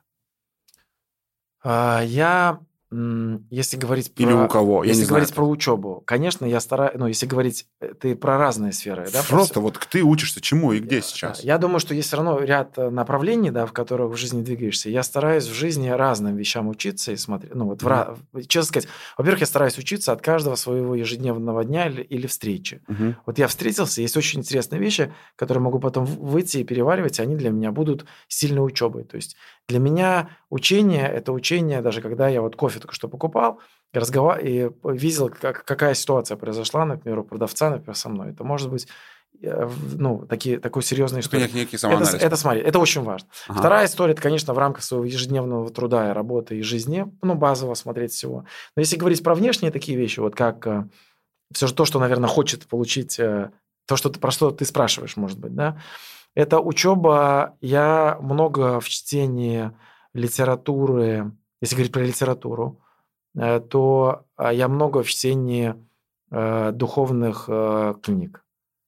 А, я если говорить
про... Или у кого?
Я если говорить знаю. про учебу, конечно, я стараюсь... Ну, если говорить... Э, ты про разные сферы, да?
Просто вот ты учишься чему и где сейчас?
Я думаю, что есть все равно ряд э, направлений, да, в которых в жизни двигаешься. Я стараюсь в жизни разным вещам учиться и смотреть... Ну, вот, mm в... честно сказать, во-первых, я стараюсь учиться от каждого своего ежедневного дня или, или встречи. mm Вот я встретился, есть очень интересные вещи, которые могу потом выйти и переваривать, и они для меня будут сильной учебой. То есть для меня учение – это учение, даже когда я вот кофе только что покупал, разговар... и видел, как, какая ситуация произошла, например, у продавца, например, со мной. Это может быть э, ну, такие, такой серьезный история.
Некий, некий это,
это, смотри, это очень важно. Ага. Вторая история, это, конечно, в рамках своего ежедневного труда и работы и жизни, ну, базово смотреть всего. Но если говорить про внешние такие вещи, вот как э, все же то, что, наверное, хочет получить, э, то, что ты, про что ты спрашиваешь, может быть, да, это учеба, я много в чтении литературы, если говорить про литературу, э, то а, я много в чтении э, духовных э, книг,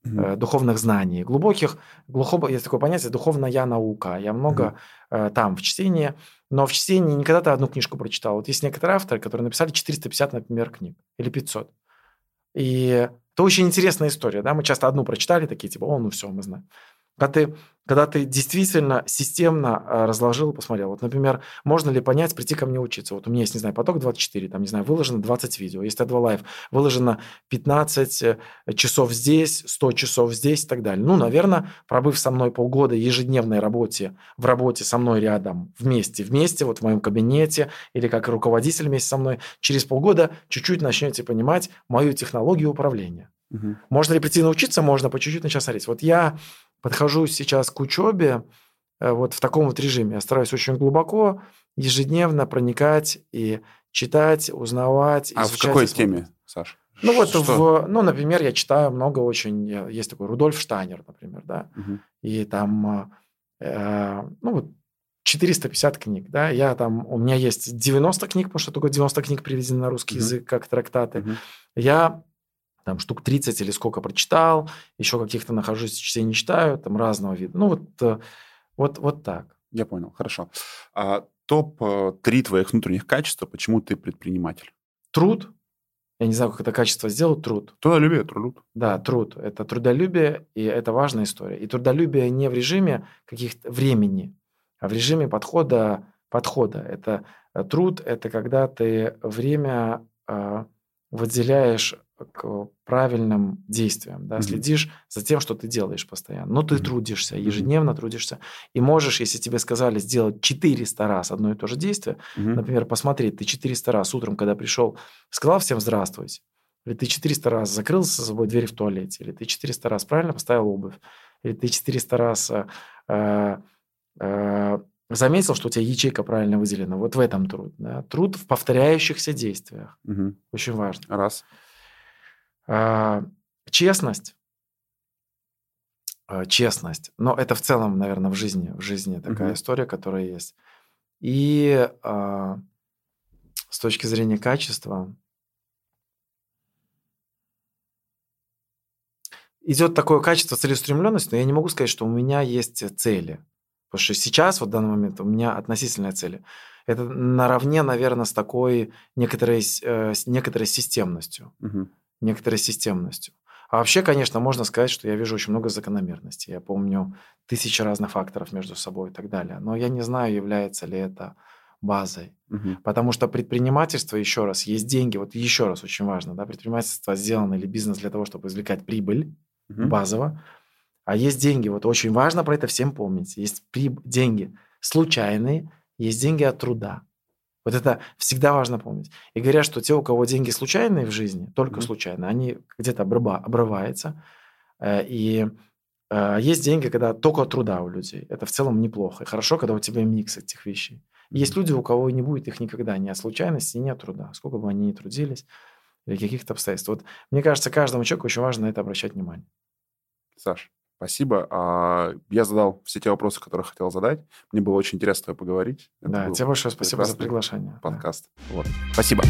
mm-hmm. духовных знаний, глубоких, глухо, есть такое понятие духовная наука. Я много mm-hmm. там в чтении, но в чтении никогда ты одну книжку прочитал. Вот есть некоторые авторы, которые написали 450, например, книг или 500. И это очень интересная история, да, мы часто одну прочитали, такие типа, о, ну все, мы знаем. Когда ты, когда ты действительно системно а, разложил, посмотрел. Вот, например, можно ли понять, прийти ко мне учиться? Вот у меня есть, не знаю, поток 24, там, не знаю, выложено 20 видео, есть T2 Live, выложено 15 э, часов здесь, 100 часов здесь и так далее. Ну, наверное, пробыв со мной полгода ежедневной работе, в работе со мной рядом, вместе, вместе, вот в моем кабинете, или как руководитель вместе со мной, через полгода чуть-чуть начнете понимать мою технологию управления. Угу. Можно ли прийти научиться? Можно по чуть-чуть начать смотреть. Вот я подхожу сейчас к учебе э, вот в таком вот режиме. Я стараюсь очень глубоко, ежедневно проникать и читать, узнавать.
А в какой теме, Саш?
Ну вот, в, ну, например, я читаю много очень, есть такой Рудольф Штайнер, например, да, угу. и там, э, ну вот, 450 книг, да, я там, у меня есть 90 книг, потому что только 90 книг приведены на русский угу. язык, как трактаты. Угу. Я там штук 30 или сколько прочитал, еще каких-то нахожусь в чтении читаю, там разного вида. Ну вот, э, вот, вот так.
Я понял, хорошо. А, Топ-3 твоих внутренних качеств, почему ты предприниматель?
Труд. Я не знаю, как это качество сделать, труд.
Трудолюбие, труд.
Да, труд. Это трудолюбие, и это важная история. И трудолюбие не в режиме каких-то времени, а в режиме подхода, подхода. Это э, труд, это когда ты время э, выделяешь к правильным действиям, да, mm-hmm. следишь за тем, что ты делаешь постоянно. Но ты mm-hmm. трудишься, ежедневно трудишься. И можешь, если тебе сказали сделать 400 раз одно и то же действие, mm-hmm. например, посмотреть, ты 400 раз утром, когда пришел, сказал всем здравствуйте, или ты 400 раз закрыл за собой дверь в туалете, или ты 400 раз правильно поставил обувь, или ты 400 раз э, э, э, заметил, что у тебя ячейка правильно выделена. Вот в этом труд. Да? Труд в повторяющихся действиях.
Угу.
Очень важно.
Раз.
А, честность. А, честность. Но это в целом, наверное, в жизни, в жизни такая угу. история, которая есть. И а, с точки зрения качества идет такое качество целеустремленность, но я не могу сказать, что у меня есть цели. Потому что сейчас, вот в данный момент, у меня относительные цели. Это наравне, наверное, с такой некоторой, э, некоторой системностью.
Угу
некоторой системностью. А вообще, конечно, можно сказать, что я вижу очень много закономерностей. Я помню тысячи разных факторов между собой и так далее. Но я не знаю, является ли это базой.
Угу.
Потому что предпринимательство, еще раз, есть деньги. Вот еще раз очень важно, да, предпринимательство сделано или бизнес для того, чтобы извлекать прибыль угу. базово. А есть деньги, вот очень важно про это всем помнить. Есть приб... деньги случайные, есть деньги от труда. Вот это всегда важно помнить. И говорят, что те, у кого деньги случайные в жизни, только mm-hmm. случайно, они где-то обрыва, обрываются. Э, и э, есть деньги, когда только от труда у людей. Это в целом неплохо. И хорошо, когда у тебя микс этих вещей. есть люди, у кого не будет их никогда ни от случайности, ни от труда. Сколько бы они ни трудились или каких-то обстоятельств. Вот мне кажется, каждому человеку очень важно на это обращать внимание.
Саш, Спасибо. А, я задал все те вопросы, которые хотел задать. Мне было очень интересно с тобой поговорить.
Это да, тебе большое спасибо за приглашение.
Подкаст. Да. Вот. Спасибо.